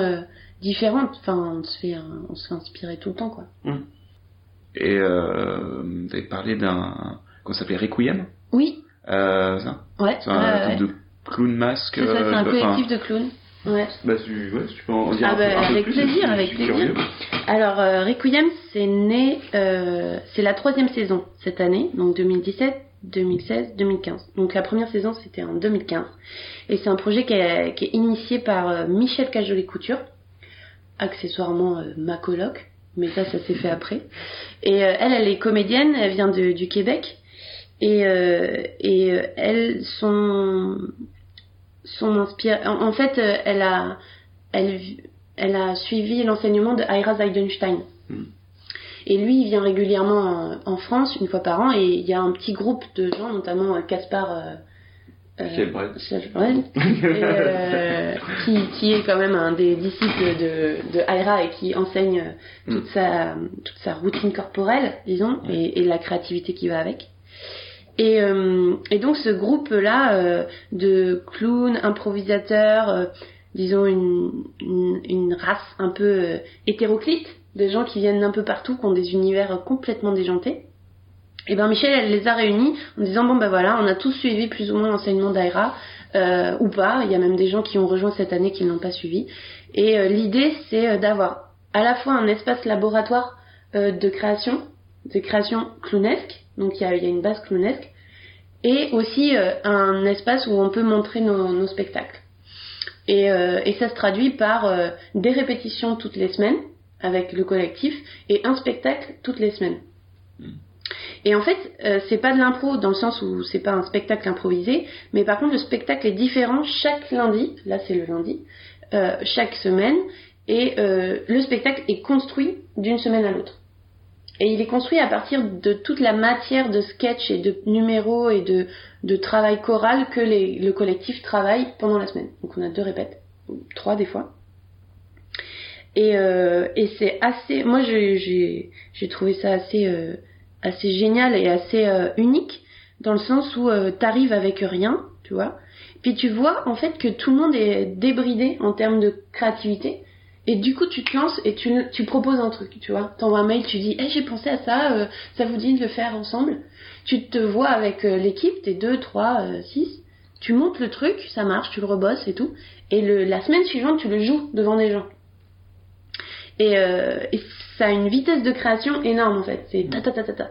différentes enfin on se fait un- on se fait inspirer tout le temps quoi Et euh, vous avez parlé d'un. Ça s'appelait Requiem? Oui euh, ça? Ouais C'est un ouais. truc de clown masque. c'est ça c'est euh, un sais pas, collectif de clowns ouais Bah, tu, ouais, tu peux en dire Ah un, peu, bah, un peu avec plus, plaisir, avec plaisir. Alors, euh, Requiem, c'est né, euh, c'est la troisième saison cette année, donc 2017, 2016, 2015. Donc la première saison, c'était en 2015. Et c'est un projet qui est, qui est initié par euh, Michel Cajolet-Couture, accessoirement euh, ma coloc, mais ça, ça s'est fait après. Et euh, elle, elle est comédienne, elle vient de- du Québec. Et, euh, et elle, son, son inspire... En, en fait, elle a... Elle, elle a suivi l'enseignement de Ira Zeidenstein. Hmm. Et lui, il vient régulièrement en, en France, une fois par an, et il y a un petit groupe de gens, notamment Caspar, euh, Brel. Michel Brel, et, euh, qui, qui est quand même un des disciples de, de Aira et qui enseigne Mm. toute, sa, toute sa routine corporelle, disons, et, et la créativité qui va avec. Et, euh, et donc ce groupe-là euh, de clowns, improvisateurs, euh, disons une, une, une race un peu euh, hétéroclite, de gens qui viennent d'un peu partout, qui ont des univers complètement déjantés. Et ben Michel, elle les a réunis en disant bon ben voilà, on a tous suivi plus ou moins l'enseignement d'Aira euh, ou pas. Il y a même des gens qui ont rejoint cette année qui ne l'ont pas suivi. Et euh, l'idée c'est euh, d'avoir à la fois un espace laboratoire euh, de création, de création clownesque, donc il y a, y a une base clownesque, et aussi euh, un espace où on peut montrer nos, nos spectacles. Et, euh, et ça se traduit par des répétitions toutes les semaines avec le collectif et un spectacle toutes les semaines. Et en fait, euh, c'est pas de l'impro dans le sens où c'est pas un spectacle improvisé, mais par contre le spectacle est différent chaque lundi. Là, c'est le lundi, euh, chaque semaine, et euh, le spectacle est construit d'une semaine à l'autre. Et il est construit à partir de toute la matière de sketch et de numéros et de, de travail choral que les, le collectif travaille pendant la semaine. Donc on a deux répètes, trois des fois. Et, euh, et c'est assez. Moi, j'ai trouvé ça assez euh, assez génial et assez euh, unique dans le sens où euh, t'arrives avec rien, tu vois. Puis tu vois en fait que tout le monde est débridé en termes de créativité. Et du coup, tu te lances et tu, tu proposes un truc, tu vois. T'envoies un mail, tu dis, hey, j'ai pensé à ça, euh, ça vous dit de le faire ensemble. Tu te vois avec euh, l'équipe, t'es deux, trois, euh, six. Tu montes le truc, ça marche, tu le rebosses et tout. Et le, la semaine suivante, tu le joues devant des gens. Et, euh, et ça a une vitesse de création énorme en fait. C'est ta ta ta ta ta.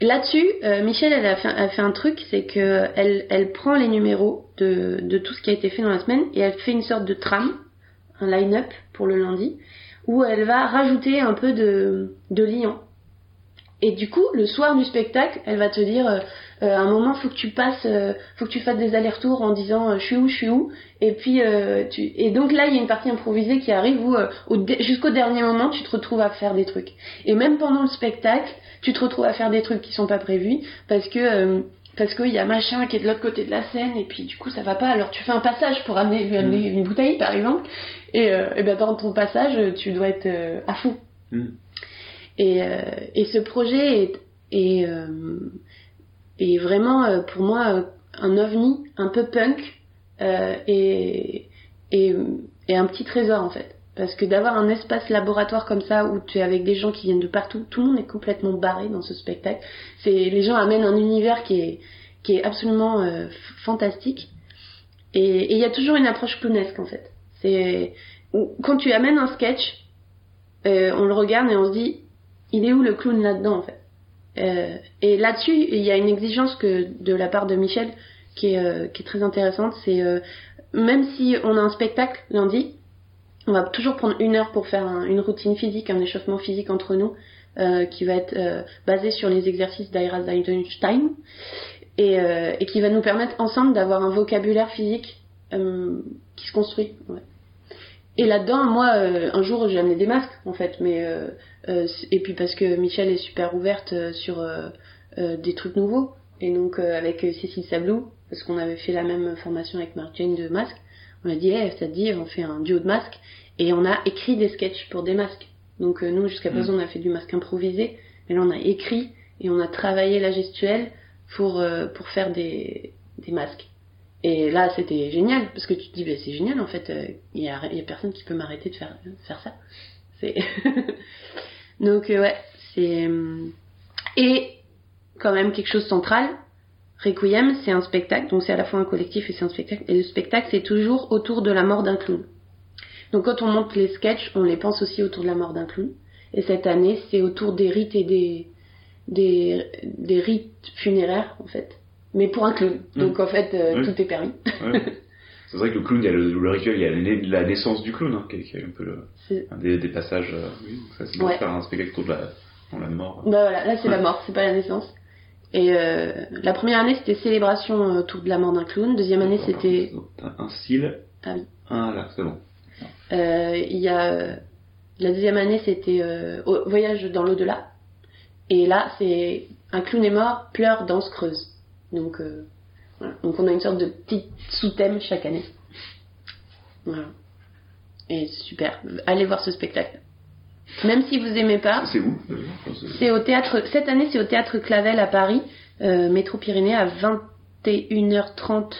Là-dessus, euh, Michel, elle a fait, un truc, c'est que elle, prend les numéros de, de tout ce qui a été fait dans la semaine et elle fait une sorte de trame, un line-up pour le lundi, où elle va rajouter un peu de, de liant. Et du coup, le soir du spectacle, elle va te dire, euh, à un moment, faut que tu passes, euh, faut que tu fasses des allers-retours en disant, euh, je suis où, je suis où. Et puis, tu... et donc là, il y a une partie improvisée qui arrive où, au jusqu'au dernier moment, tu te retrouves à faire des trucs. Et même pendant le spectacle, tu te retrouves à faire des trucs qui sont pas prévus parce que parce qu'il y a machin qui est de l'autre côté de la scène et puis du coup ça va pas. Alors tu fais un passage pour amener lui amener une bouteille par exemple et, et ben dans ton passage tu dois être à fond. Mm. Et, et ce projet est, est, est vraiment euh, pour moi euh, un ovni un peu punk euh, et, et, et un petit trésor en fait. Parce que d'avoir un espace laboratoire comme ça où tu es avec des gens qui viennent de partout, tout le monde est complètement barré dans ce spectacle. C'est les gens amènent un univers qui est qui est absolument euh, fantastique. Et et il y a toujours une approche clownesque en fait. C'est quand tu amènes un sketch, euh, on le regarde et on se dit il est où le clown là-dedans en fait? Euh, et là-dessus, il y a une exigence que de la part de Michel qui est, euh, très intéressante. C'est euh, même si on a un spectacle lundi, on va toujours prendre une heure pour faire un- une routine physique, un échauffement physique entre nous, qui va être basé sur les exercices d'Ira Eisenstein et, et qui va nous permettre ensemble d'avoir un vocabulaire physique qui se construit. Et là-dedans, moi, euh, un jour, j'ai amené des masques, en fait, mais euh, euh, et puis parce que Michel est super ouverte euh, sur euh, euh, des trucs nouveaux, et donc euh, avec Cécile Sablou, parce qu'on avait fait la même formation avec Mark Jane de masques, on a dit, hey, ça te dit, on fait un duo de masques, et on a écrit des sketchs pour des masques. Donc euh, nous, jusqu'à Mm. présent, on a fait du masque improvisé, mais là, on a écrit et on a travaillé la gestuelle pour euh, pour faire des des masques. Et là, c'était génial, parce que tu te dis, bah, c'est génial, en fait, il y, a, personne qui peut m'arrêter de faire, ça. Donc, euh, ouais, c'est... euh, Et, quand même, quelque chose de central, Requiem, c'est un spectacle, donc c'est à la fois un collectif et c'est un spectacle, et le spectacle, c'est toujours autour de la mort d'un clown. Donc, quand on monte les sketchs, on les pense aussi autour de la mort d'un clown. Et cette année, c'est autour des rites et des, des rites funéraires, en fait. Mais pour un clown. Donc, en fait, euh, Oui. tout est permis. Ouais. C'est vrai que le clown, il y a le, le rituel, il y a la nai- la naissance du clown, hein, qui, est, qui est un peu le, un des, des passages. euh, oui, ça, c'est Ouais. faire un spectacle autour de la, dans la mort. Bah voilà, là c'est la mort, c'est pas la naissance. Et euh, la première année c'était célébration euh, autour de la mort d'un clown. Deuxième année c'était un style. Ah oui. Ah là, c'est bon. euh, il y a la deuxième année c'était euh, voyage dans l'au-delà. Et là c'est un clown est mort, pleure, danse, creuse. Donc euh, Voilà. Donc on a une sorte de petit sous-thème chaque année. Voilà. Et c'est super. Allez voir ce spectacle. Même si vous aimez pas, C'est où c'est- au théâtre. Cette année, c'est au théâtre Clavel à Paris, euh, métro Pyrénées à 21h30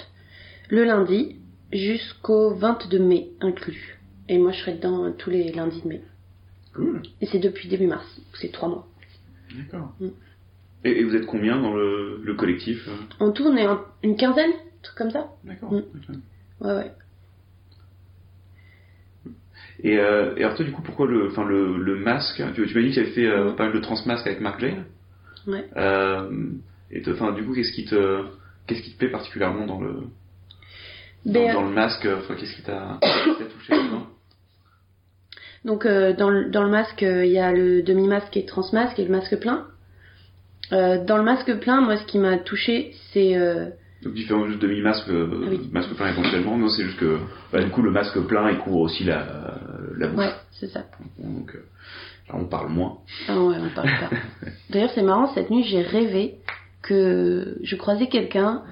le lundi jusqu'au 22 mai inclus. Et moi, je serai dedans euh, tous les lundis de mai. Cool. Et c'est depuis début mars. C'est trois mois. D'accord. Mm. Et, et vous êtes combien dans le, le collectif euh On tourne une quinzaine, un truc comme ça. D'accord. Mm. Ouais, ouais. Et, euh, et alors toi, du coup, pourquoi le, enfin le, le masque Tu, tu m'as dit que tu avais fait euh, pas mal de transmasque avec Mark Jane. Ouais. Euh, et enfin, du coup, qu'est-ce qui te, qu'est-ce qui te plaît particulièrement dans le, dans, Ben, dans le masque qu'est-ce qui t'a, touché Donc euh, dans, le, dans le masque, il y a le demi-masque et transmasque et le masque plein. Euh, dans le masque plein, moi, ce qui m'a touché, c'est euh, Donc différent juste demi-masque, euh, Ah oui. masque plein éventuellement. Non, c'est juste que, bah, du coup, le masque plein, il couvre aussi la, la bouche. ouais, c'est ça. Donc, euh, là, on parle moins. Ah ouais, on parle pas. D'ailleurs, c'est marrant, cette nuit, j'ai rêvé que je croisais quelqu'un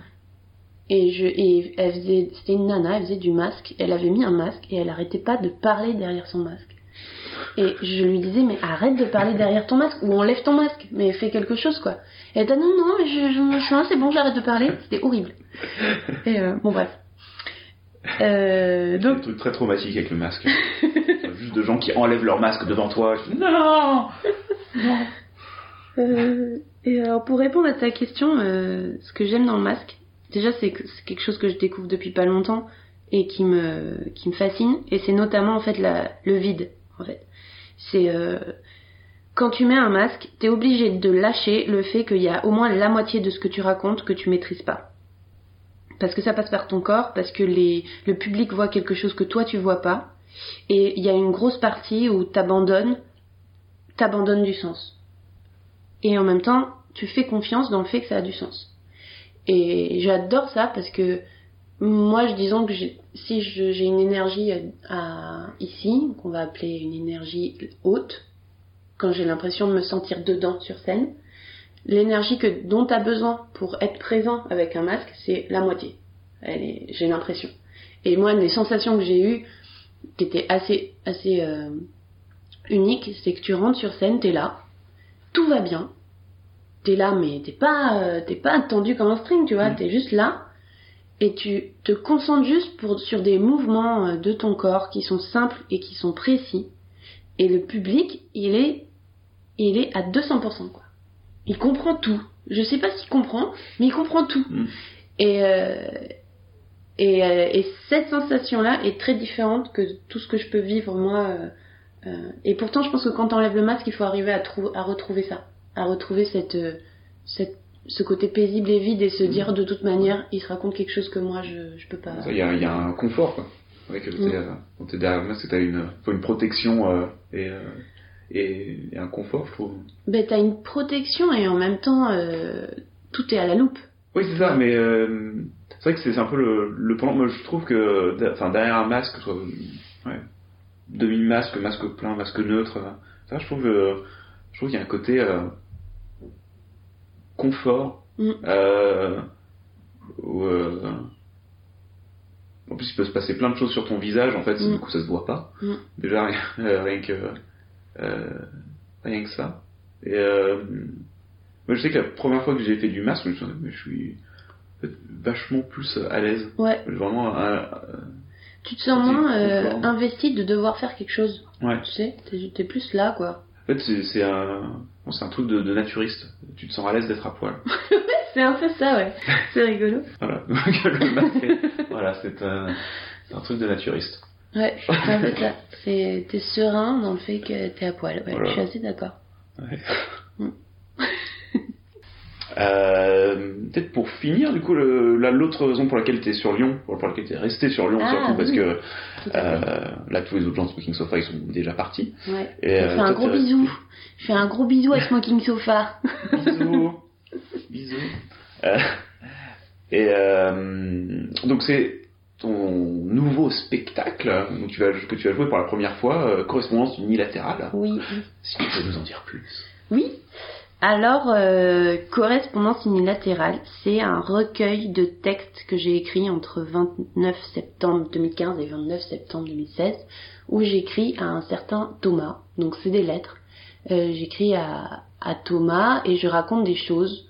et je et elle faisait c'était une nana, elle faisait du masque, elle avait mis un masque et elle arrêtait pas de parler derrière son masque. Et je lui disais mais arrête de parler derrière ton masque ou enlève ton masque, mais fais quelque chose quoi. Et elle dit non non, mais je, je suis c'est bon, j'arrête de parler. C'était horrible. Et euh, bon bref. Euh, Donc, des trucs très traumatiques avec le masque. Juste de gens qui enlèvent leur masque devant toi. Je dis, non Euh, et alors pour répondre à ta question, euh, ce que j'aime dans le masque, déjà c'est que c'est quelque chose que je découvre depuis pas longtemps et qui me qui me fascine et c'est notamment en fait la, le vide en fait. C'est euh, quand tu mets un masque, t'es obligé de lâcher le fait qu'il y a au moins la moitié de ce que tu racontes que tu maîtrises pas. Parce que ça passe par ton corps, parce que le public voit quelque chose que toi tu vois pas, et il y a une grosse partie où t'abandonnes, t'abandonnes du sens et en même temps tu fais confiance dans le fait que ça a du sens. Et j'adore ça parce que moi, je disons que j'ai- si j'ai une énergie à, ici, qu'on va appeler une énergie haute, quand j'ai l'impression de me sentir dedans sur scène, l'énergie que dont tu as besoin pour être présent avec un masque, c'est la moitié. J'ai l'impression. Et moi, les sensations que j'ai eues, qui étaient assez, assez euh, uniques, c'est que tu rentres sur scène, t'es là, tout va bien. T'es là, mais t'es pas, euh, t'es pas tendu comme un string, tu vois. Mm. T'es juste là et tu te concentres juste pour, sur des mouvements euh, de ton corps qui sont simples et qui sont précis. Et le public, il est, il est à 200%, quoi. Il comprend tout. Je sais pas s'il comprend, mais il comprend tout. Mm. Et, euh, et, euh, et cette sensation-là est très différente que tout ce que je peux vivre moi. euh, euh, et pourtant, je pense que quand t'enlèves le masque, il faut arriver à, à retrouver ça, à retrouver cette, euh, cette, ce côté paisible et vide et se dire de toute manière, il se raconte quelque chose que moi je, je peux pas. Il y, a, il y a un confort, quoi. Avec le Mm. t'es, euh, quand t'es derrière le masque, t'as une, une protection euh, et, euh, et, et un confort, je trouve. Ben t'as une protection et en même temps, euh, tout est à la loupe. Oui, c'est ça, mais euh, c'est vrai que c'est c'est un peu le, le. Moi, je trouve que enfin, derrière un masque, soit ouais, demi-masque, masque plein, masque neutre, euh, ça, je trouve, euh, je trouve qu'il y a un côté euh, confort. Mm. Euh, où, euh, en plus, il peut se passer plein de choses sur ton visage, en fait, Mm. du coup, ça se voit pas. Mm. Déjà, rien, euh, rien que euh, rien que ça. Et moi, je sais que la première fois que j'ai fait du masque, je me suis dit, mais je suis vachement plus à l'aise. Ouais, Vraiment, tu te sens moins investi de devoir faire quelque chose. ouais. Tu sais, t'es, t'es plus là quoi. En fait, c'est un, bon, c'est un truc de, de naturiste. Tu te sens à l'aise d'être à poil. C'est un peu ça, ouais. C'est rigolo. Voilà. Voilà, c'est un, un truc de naturiste. Ouais, c'est un peu ça. T'es serein dans le fait que t'es à poil. Ouais, Voilà. je suis assez d'accord. Ouais. Euh, Peut-être pour finir, du coup, l'autre raison pour laquelle tu es sur Lyon, pour laquelle tu es resté sur Lyon, Ah, surtout parce que euh, là, tous les autres gens de Smoking Sofa, ils sont déjà partis. Ouais. Et, je euh, fais un gros bisou. Je fais un gros bisou à Smoking Sofa. Bisous. Bisous. Euh, et euh, donc c'est ton nouveau spectacle donc tu vas, que tu vas jouer pour la première fois, euh, correspondance unilatérale. Oui. Si tu peux nous en dire plus? Oui. Alors, euh, Correspondance unilatérale, c'est un recueil de textes que j'ai écrit entre 29 septembre 2015 et 29 septembre 2016, où j'écris à un certain Thomas. Donc c'est des lettres. Euh, j'écris à, à Thomas et je raconte des choses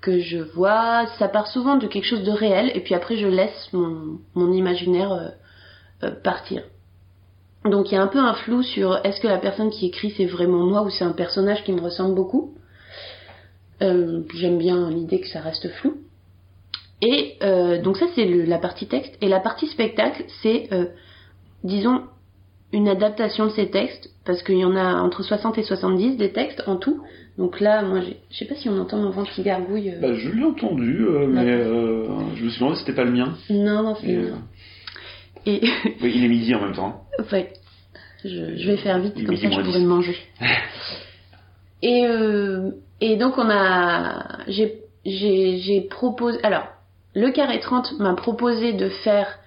que je vois. Ça part souvent de quelque chose de réel et puis après je laisse mon, mon imaginaire euh, euh, partir. Donc il y a un peu un flou sur est-ce que la personne qui écrit c'est vraiment moi ou c'est un personnage qui me ressemble beaucoup. Euh, J'aime bien l'idée que ça reste flou. Et euh, donc ça c'est le- la partie texte. Et la partie spectacle c'est, euh, disons, une adaptation de ces textes, parce qu'il y en a entre 60 et 70 des textes en tout. Donc là, moi, je sais pas si on entend mon ventre qui gargouille. Bah, je l'ai entendu, mais je me suis demandé si c'était pas le mien. Non, non, c'est... Euh, Et... oui, il est midi en même temps. ouais, je, je vais faire vite, Il comme ça je pourrai 10. le manger. et, euh, et donc on a... J'ai, proposé... Alors, le Carré 30 m'a proposé de faire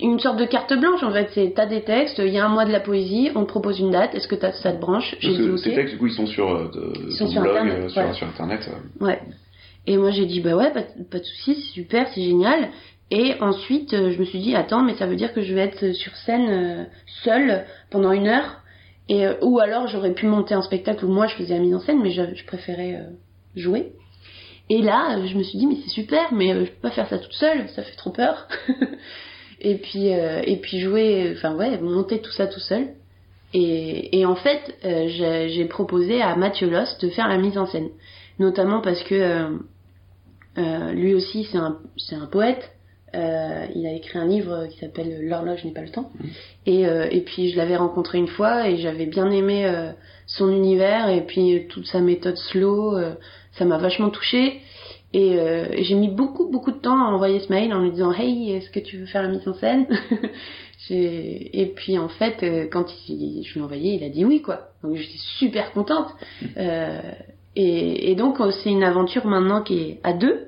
une sorte de carte blanche en fait. C'est t'as des textes, il y a un mois de la poésie, on te propose une date, est-ce que t'as, ça te branche? J'ai dit. Ces textes, du coup, ils sont sur euh, de- Ils sont ton sur blog, Internet, euh, sur, sur Internet. euh. Ouais. Et moi j'ai dit bah ouais, pas, pas de soucis, c'est super, c'est génial. Et ensuite euh, je me suis dit attends, mais ça veut dire que je vais être sur scène euh, seule pendant une heure. Et euh, ou alors j'aurais pu monter un spectacle où moi je faisais la mise en scène, mais je, je préférais euh, jouer. Et là euh, je me suis dit mais c'est super, mais euh, je peux pas faire ça toute seule, ça fait trop peur. et puis euh, et puis jouer, enfin ouais, monter tout ça tout seul. Et, et en fait, euh, j'ai proposé à Mathieu Loss de faire la mise en scène notamment parce que lui aussi c'est un, un poète. Euh, il a écrit un livre qui s'appelle L'horloge n'est pas le temps. Et, euh, et puis je l'avais rencontré une fois et j'avais bien aimé euh, son univers et puis euh, toute sa méthode slow. euh, ça m'a vachement touchée. Et, euh, et j'ai mis beaucoup beaucoup de temps à envoyer ce mail en lui disant Hey, est-ce que tu veux faire la mise en scène Et puis en fait, quand il- je lui ai envoyé, il a dit oui quoi. Donc j'étais super contente. Euh, et, et donc c'est une aventure maintenant qui est à deux.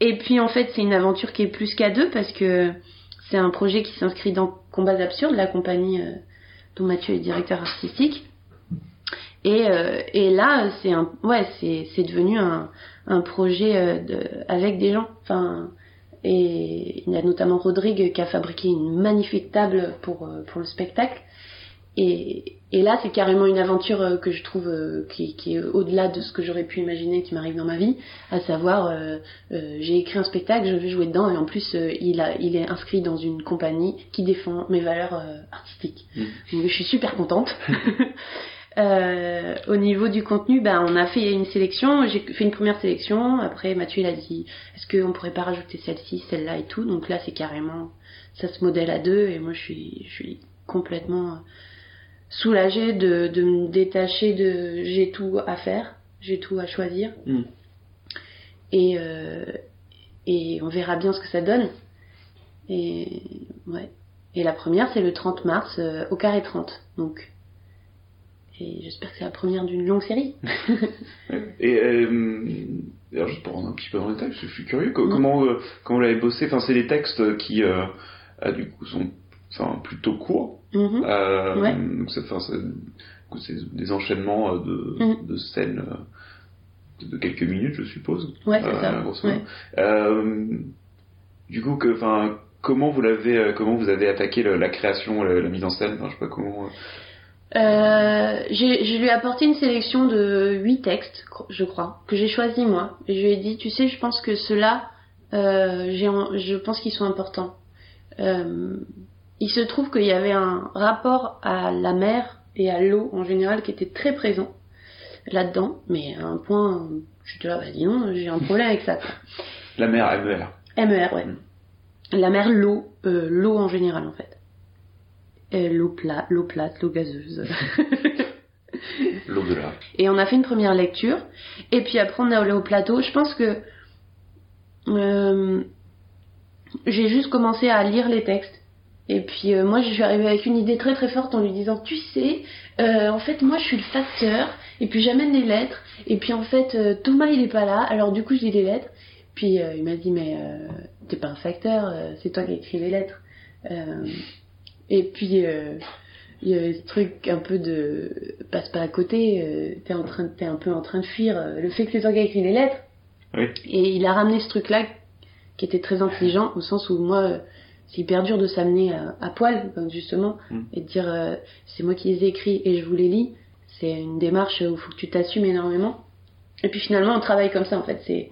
Et puis en fait c'est une aventure qui est plus qu'à deux parce que c'est un projet qui s'inscrit dans Combats Absurdes, la compagnie euh, dont Mathieu est directeur artistique. Et, euh, et là c'est un ouais c'est c'est devenu un, un projet euh, de, avec des gens. Enfin et il y a notamment Rodrigue qui a fabriqué une magnifique table pour euh, pour le spectacle. Et, et là, c'est carrément une aventure euh, que je trouve euh, qui, qui est au-delà de ce que j'aurais pu imaginer qui m'arrive dans ma vie, à savoir, euh, euh, j'ai écrit un spectacle, je vais jouer dedans, et en plus, il, a, il est inscrit dans une compagnie qui défend mes valeurs artistiques. Mm. Donc, je suis super contente. Au niveau du contenu, ben, on a fait une sélection. J'ai fait une première sélection. Après, Mathieu il a dit est-ce qu'on pourrait pas rajouter celle-ci, celle-là et tout. Donc là, c'est carrément ça se modèle à deux. Et moi, je suis, je suis complètement soulagée de, de me détacher de j'ai tout à faire, j'ai tout à choisir. Mm. Et, euh, et on verra bien ce que ça donne. Et ouais. Et la première, c'est le 30 mars euh, au carré 30. Donc. Et j'espère que c'est la première d'une longue série. Et euh, alors juste pour rentrer un petit peu dans les textes, je suis curieux. Mm. Comment euh, comment vous l'avez bossé? Enfin, c'est des textes qui euh, ah, du coup sont enfin plutôt courts. Mhm. Euh, Ouais. Donc c'est enfin, des enchaînements euh, de, Mhm. de scènes euh, de quelques minutes, je suppose. Ouais, c'est Euh, ça. Ouais. Euh, du coup, que, enfin, comment vous l'avez, comment vous avez attaqué le- la création, la, la mise en scène? Enfin, je sais pas comment. euh, je lui ai apporté une sélection de huit textes, je crois, que j'ai choisi moi. Et je lui ai dit, tu sais, je pense que ceux-là, je pense qu'ils sont importants. Il se trouve qu'il y avait un rapport à la mer et à l'eau en général qui était très présent là-dedans, mais à un point, je te là, bah dis non, j'ai un problème avec ça. La mer, MER. MER, ouais. La mer, l'eau, euh, l'eau en général en fait. Euh, l'eau plate, l'eau plate, l'eau gazeuse. L'au-delà. Et on a fait une première lecture. Et puis après, on est allé au plateau. Je pense que euh, j'ai juste commencé à lire les textes. Et puis euh, moi, je suis arrivée avec une idée très très forte en lui disant, tu sais, euh, en fait, moi, je suis le facteur. Et puis j'amène les lettres. Et puis en fait, euh, Thomas, il est pas là. Alors du coup, je lis les lettres. Puis il m'a dit, mais t'es pas un facteur, c'est toi qui écris les lettres. Et puis il y a ce truc un peu de passe pas à côté, t'es en train, t'es un peu en train de fuir le fait que c'est toi qui as écrit les lettres. Oui. Et il a ramené ce truc-là qui était très intelligent au sens où moi, c'est hyper dur de s'amener à, à poil, donc, justement, Mm. et de dire euh, c'est moi qui les ai écrits et je vous les lis. C'est une démarche où il faut que tu t'assumes énormément. Et puis finalement, on travaille comme ça en fait. C'est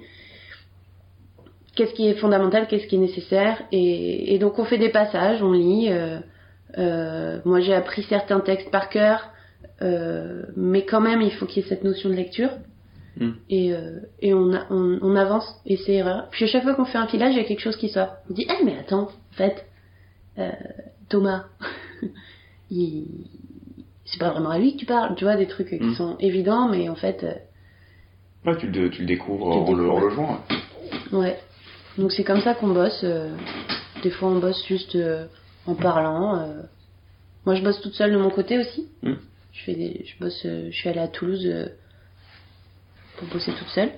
qu'est-ce qui est fondamental, qu'est-ce qui est nécessaire, et, et donc on fait des passages, on lit. euh, euh, moi, j'ai appris certains textes par cœur, euh, mais quand même, il faut qu'il y ait cette notion de lecture. Mm. Et, euh, et on, a- on, on avance, et c'est erreur. Puis à chaque fois qu'on fait un filage, il y a quelque chose qui sort. On dit, eh mais attends, en fait, euh, Thomas, il... c'est pas vraiment à lui que tu parles, tu vois, des trucs qui Mm. sont évidents, mais en fait, euh, Ouais, tu, le, tu le découvres Tu en, le, en découvres. le jouant. ouais. Ouais. Donc c'est comme ça qu'on bosse. des fois on bosse juste en parlant. Moi je bosse toute seule de mon côté aussi. Mm. Je fais des, je bosse, je suis allée à Toulouse pour bosser toute seule.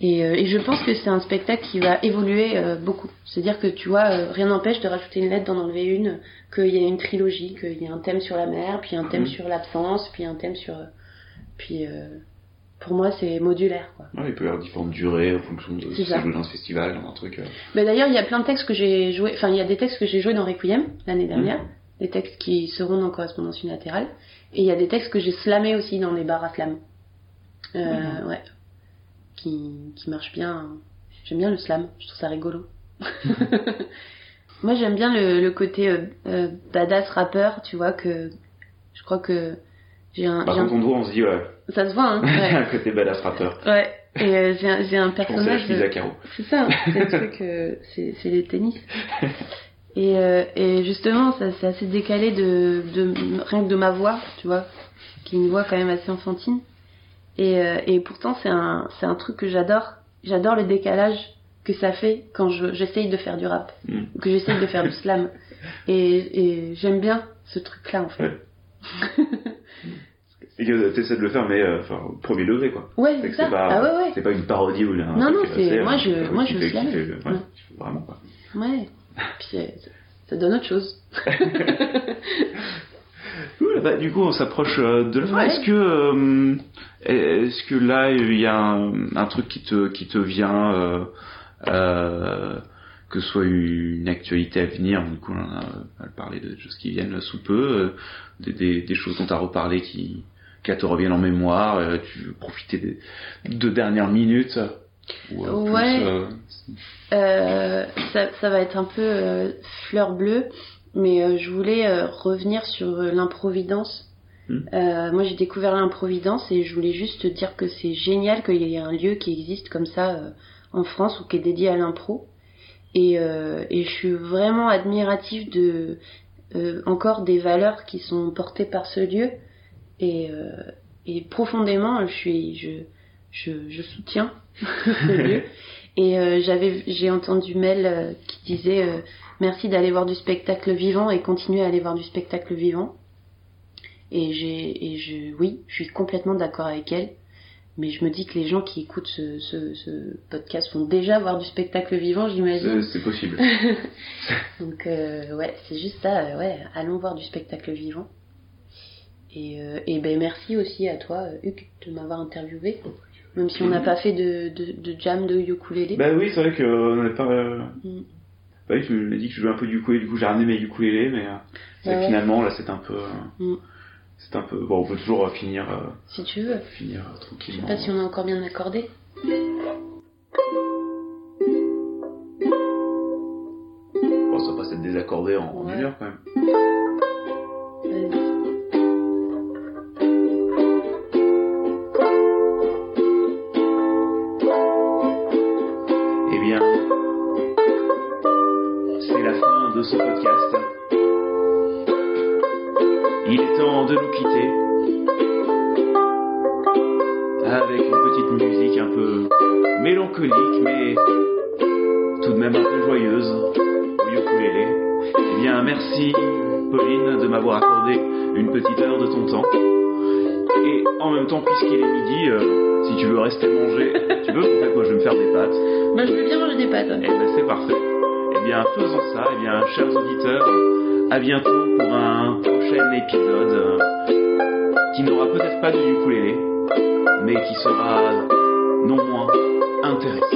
Et, euh, et je pense que c'est un spectacle qui va évoluer euh, beaucoup. C'est-à-dire que tu vois, euh, rien n'empêche de rajouter une lettre, d'en enlever une, qu'il y a une trilogie, qu'il y a un thème sur la mer, puis un thème Mhm. sur l'absence, puis un thème sur... Puis pour moi c'est modulaire quoi. Ouais, il peut y avoir différentes durées en fonction de si ça. joué dans un festival, dans un truc. euh. Mais d'ailleurs, il y a plein de textes que j'ai joués, enfin, il y a des textes que j'ai joués dans Requiem l'année dernière, des textes qui seront dans correspondance unilatérale, et il y a des textes que j'ai slamés aussi dans les bars à slam. Euh, Mhm. Ouais. Qui, qui marchent bien. J'aime bien le slam, je trouve ça rigolo. Moi, j'aime bien le, le côté euh, euh, badass rappeur, tu vois, que je crois que j'ai un. Bah, j'ai un- quand on voit, on se dit, ouais, Ça se voit, hein. Ouais. un côté badass rappeur. ouais. Et euh, j'ai un, un personnage. carreaux. C'est ça, c'est le truc, c'est c'est les tennis. Et, et justement, ça c'est assez décalé de, de rien que de ma voix, tu vois, qui est une voix quand même assez enfantine. Et, euh, et pourtant, c'est un, c'est un truc que j'adore. J'adore le décalage que ça fait quand je- j'essaye de faire du rap, Mm. ou que j'essaye de faire du slam. Et, et j'aime bien ce truc-là, en fait. Ouais. Et que t'essaies de le faire, mais euh, enfin, premier degré, quoi. Ouais, C'est ça. c'est pas, Ah ouais, ouais. c'est pas une parodie ou un Non, non, c'est- moi, je- moi, je slam. ouais, Ouais. vraiment, quoi. Ouais. Puis euh, ça donne autre chose. Cool, bah, du coup, on s'approche euh, de la fin. Ouais. Est-ce que, euh, est-ce que là, il y a un, un truc qui te, qui te vient, euh, euh, que ce soit une actualité à venir, du coup, on a, on a parlé de choses qui viennent sous peu, des, des, des choses dont tu as reparlé qui, qui te reviennent en mémoire, tu veux profiter des deux dernières minutes ou, plus, Ouais. Euh, ça, ça va être un peu fleur bleue, mais euh, je voulais euh, revenir sur euh, l'improvidence. Hmm. Euh, moi, j'ai découvert l'improvidence et je voulais juste dire que c'est génial qu'il y ait un lieu qui existe comme ça euh, en France ou qui est dédié à l'impro. Et, euh, et je suis vraiment admirative de encore des valeurs qui sont portées par ce lieu. Et, et profondément, je suis, je, je, je soutiens ce lieu. Et j'avais, j'ai entendu Mel qui disait merci d'aller voir du spectacle vivant et continuer à aller voir du spectacle vivant. Et j'ai, et je, oui, je suis complètement d'accord avec elle. Mais je me dis que les gens qui écoutent ce, ce, ce podcast vont déjà voir du spectacle vivant, j'imagine. c'est, possible. Donc euh, ouais, c'est juste ça. euh, ouais, allons voir du spectacle vivant. Et, euh, et ben merci aussi à toi, euh, Hugues, de m'avoir interviewé. Même si on n'a pas fait de, de, de jam de ukulélé. Bah oui, c'est vrai qu'on n'avait pas. Mm. Bah oui, je l'ai dit que je jouais un peu du ukulélé, du coup j'ai ramené mes ukulélés, mais c'est Ouais, finalement là c'est un peu. euh, Mm. C'est un peu. Bon, on peut toujours euh, finir, euh, Si tu veux. finir euh, Je sais tranquillement. pas si on a encore bien accordé. Bon, ça va pas s'être désaccordé en, en Ouais. une heure quand même. Petite heure de ton temps. Et en même temps, puisqu'il est midi, euh, si tu veux rester manger, tu veux. En fait, moi, je vais me faire des pâtes. Moi, je veux bien manger des pâtes. Eh ben c'est parfait. Eh bien, faisons ça. Eh bien, chers auditeurs, À bientôt pour un prochain épisode euh, qui n'aura peut-être pas de ukulélé, mais qui sera non moins intéressant.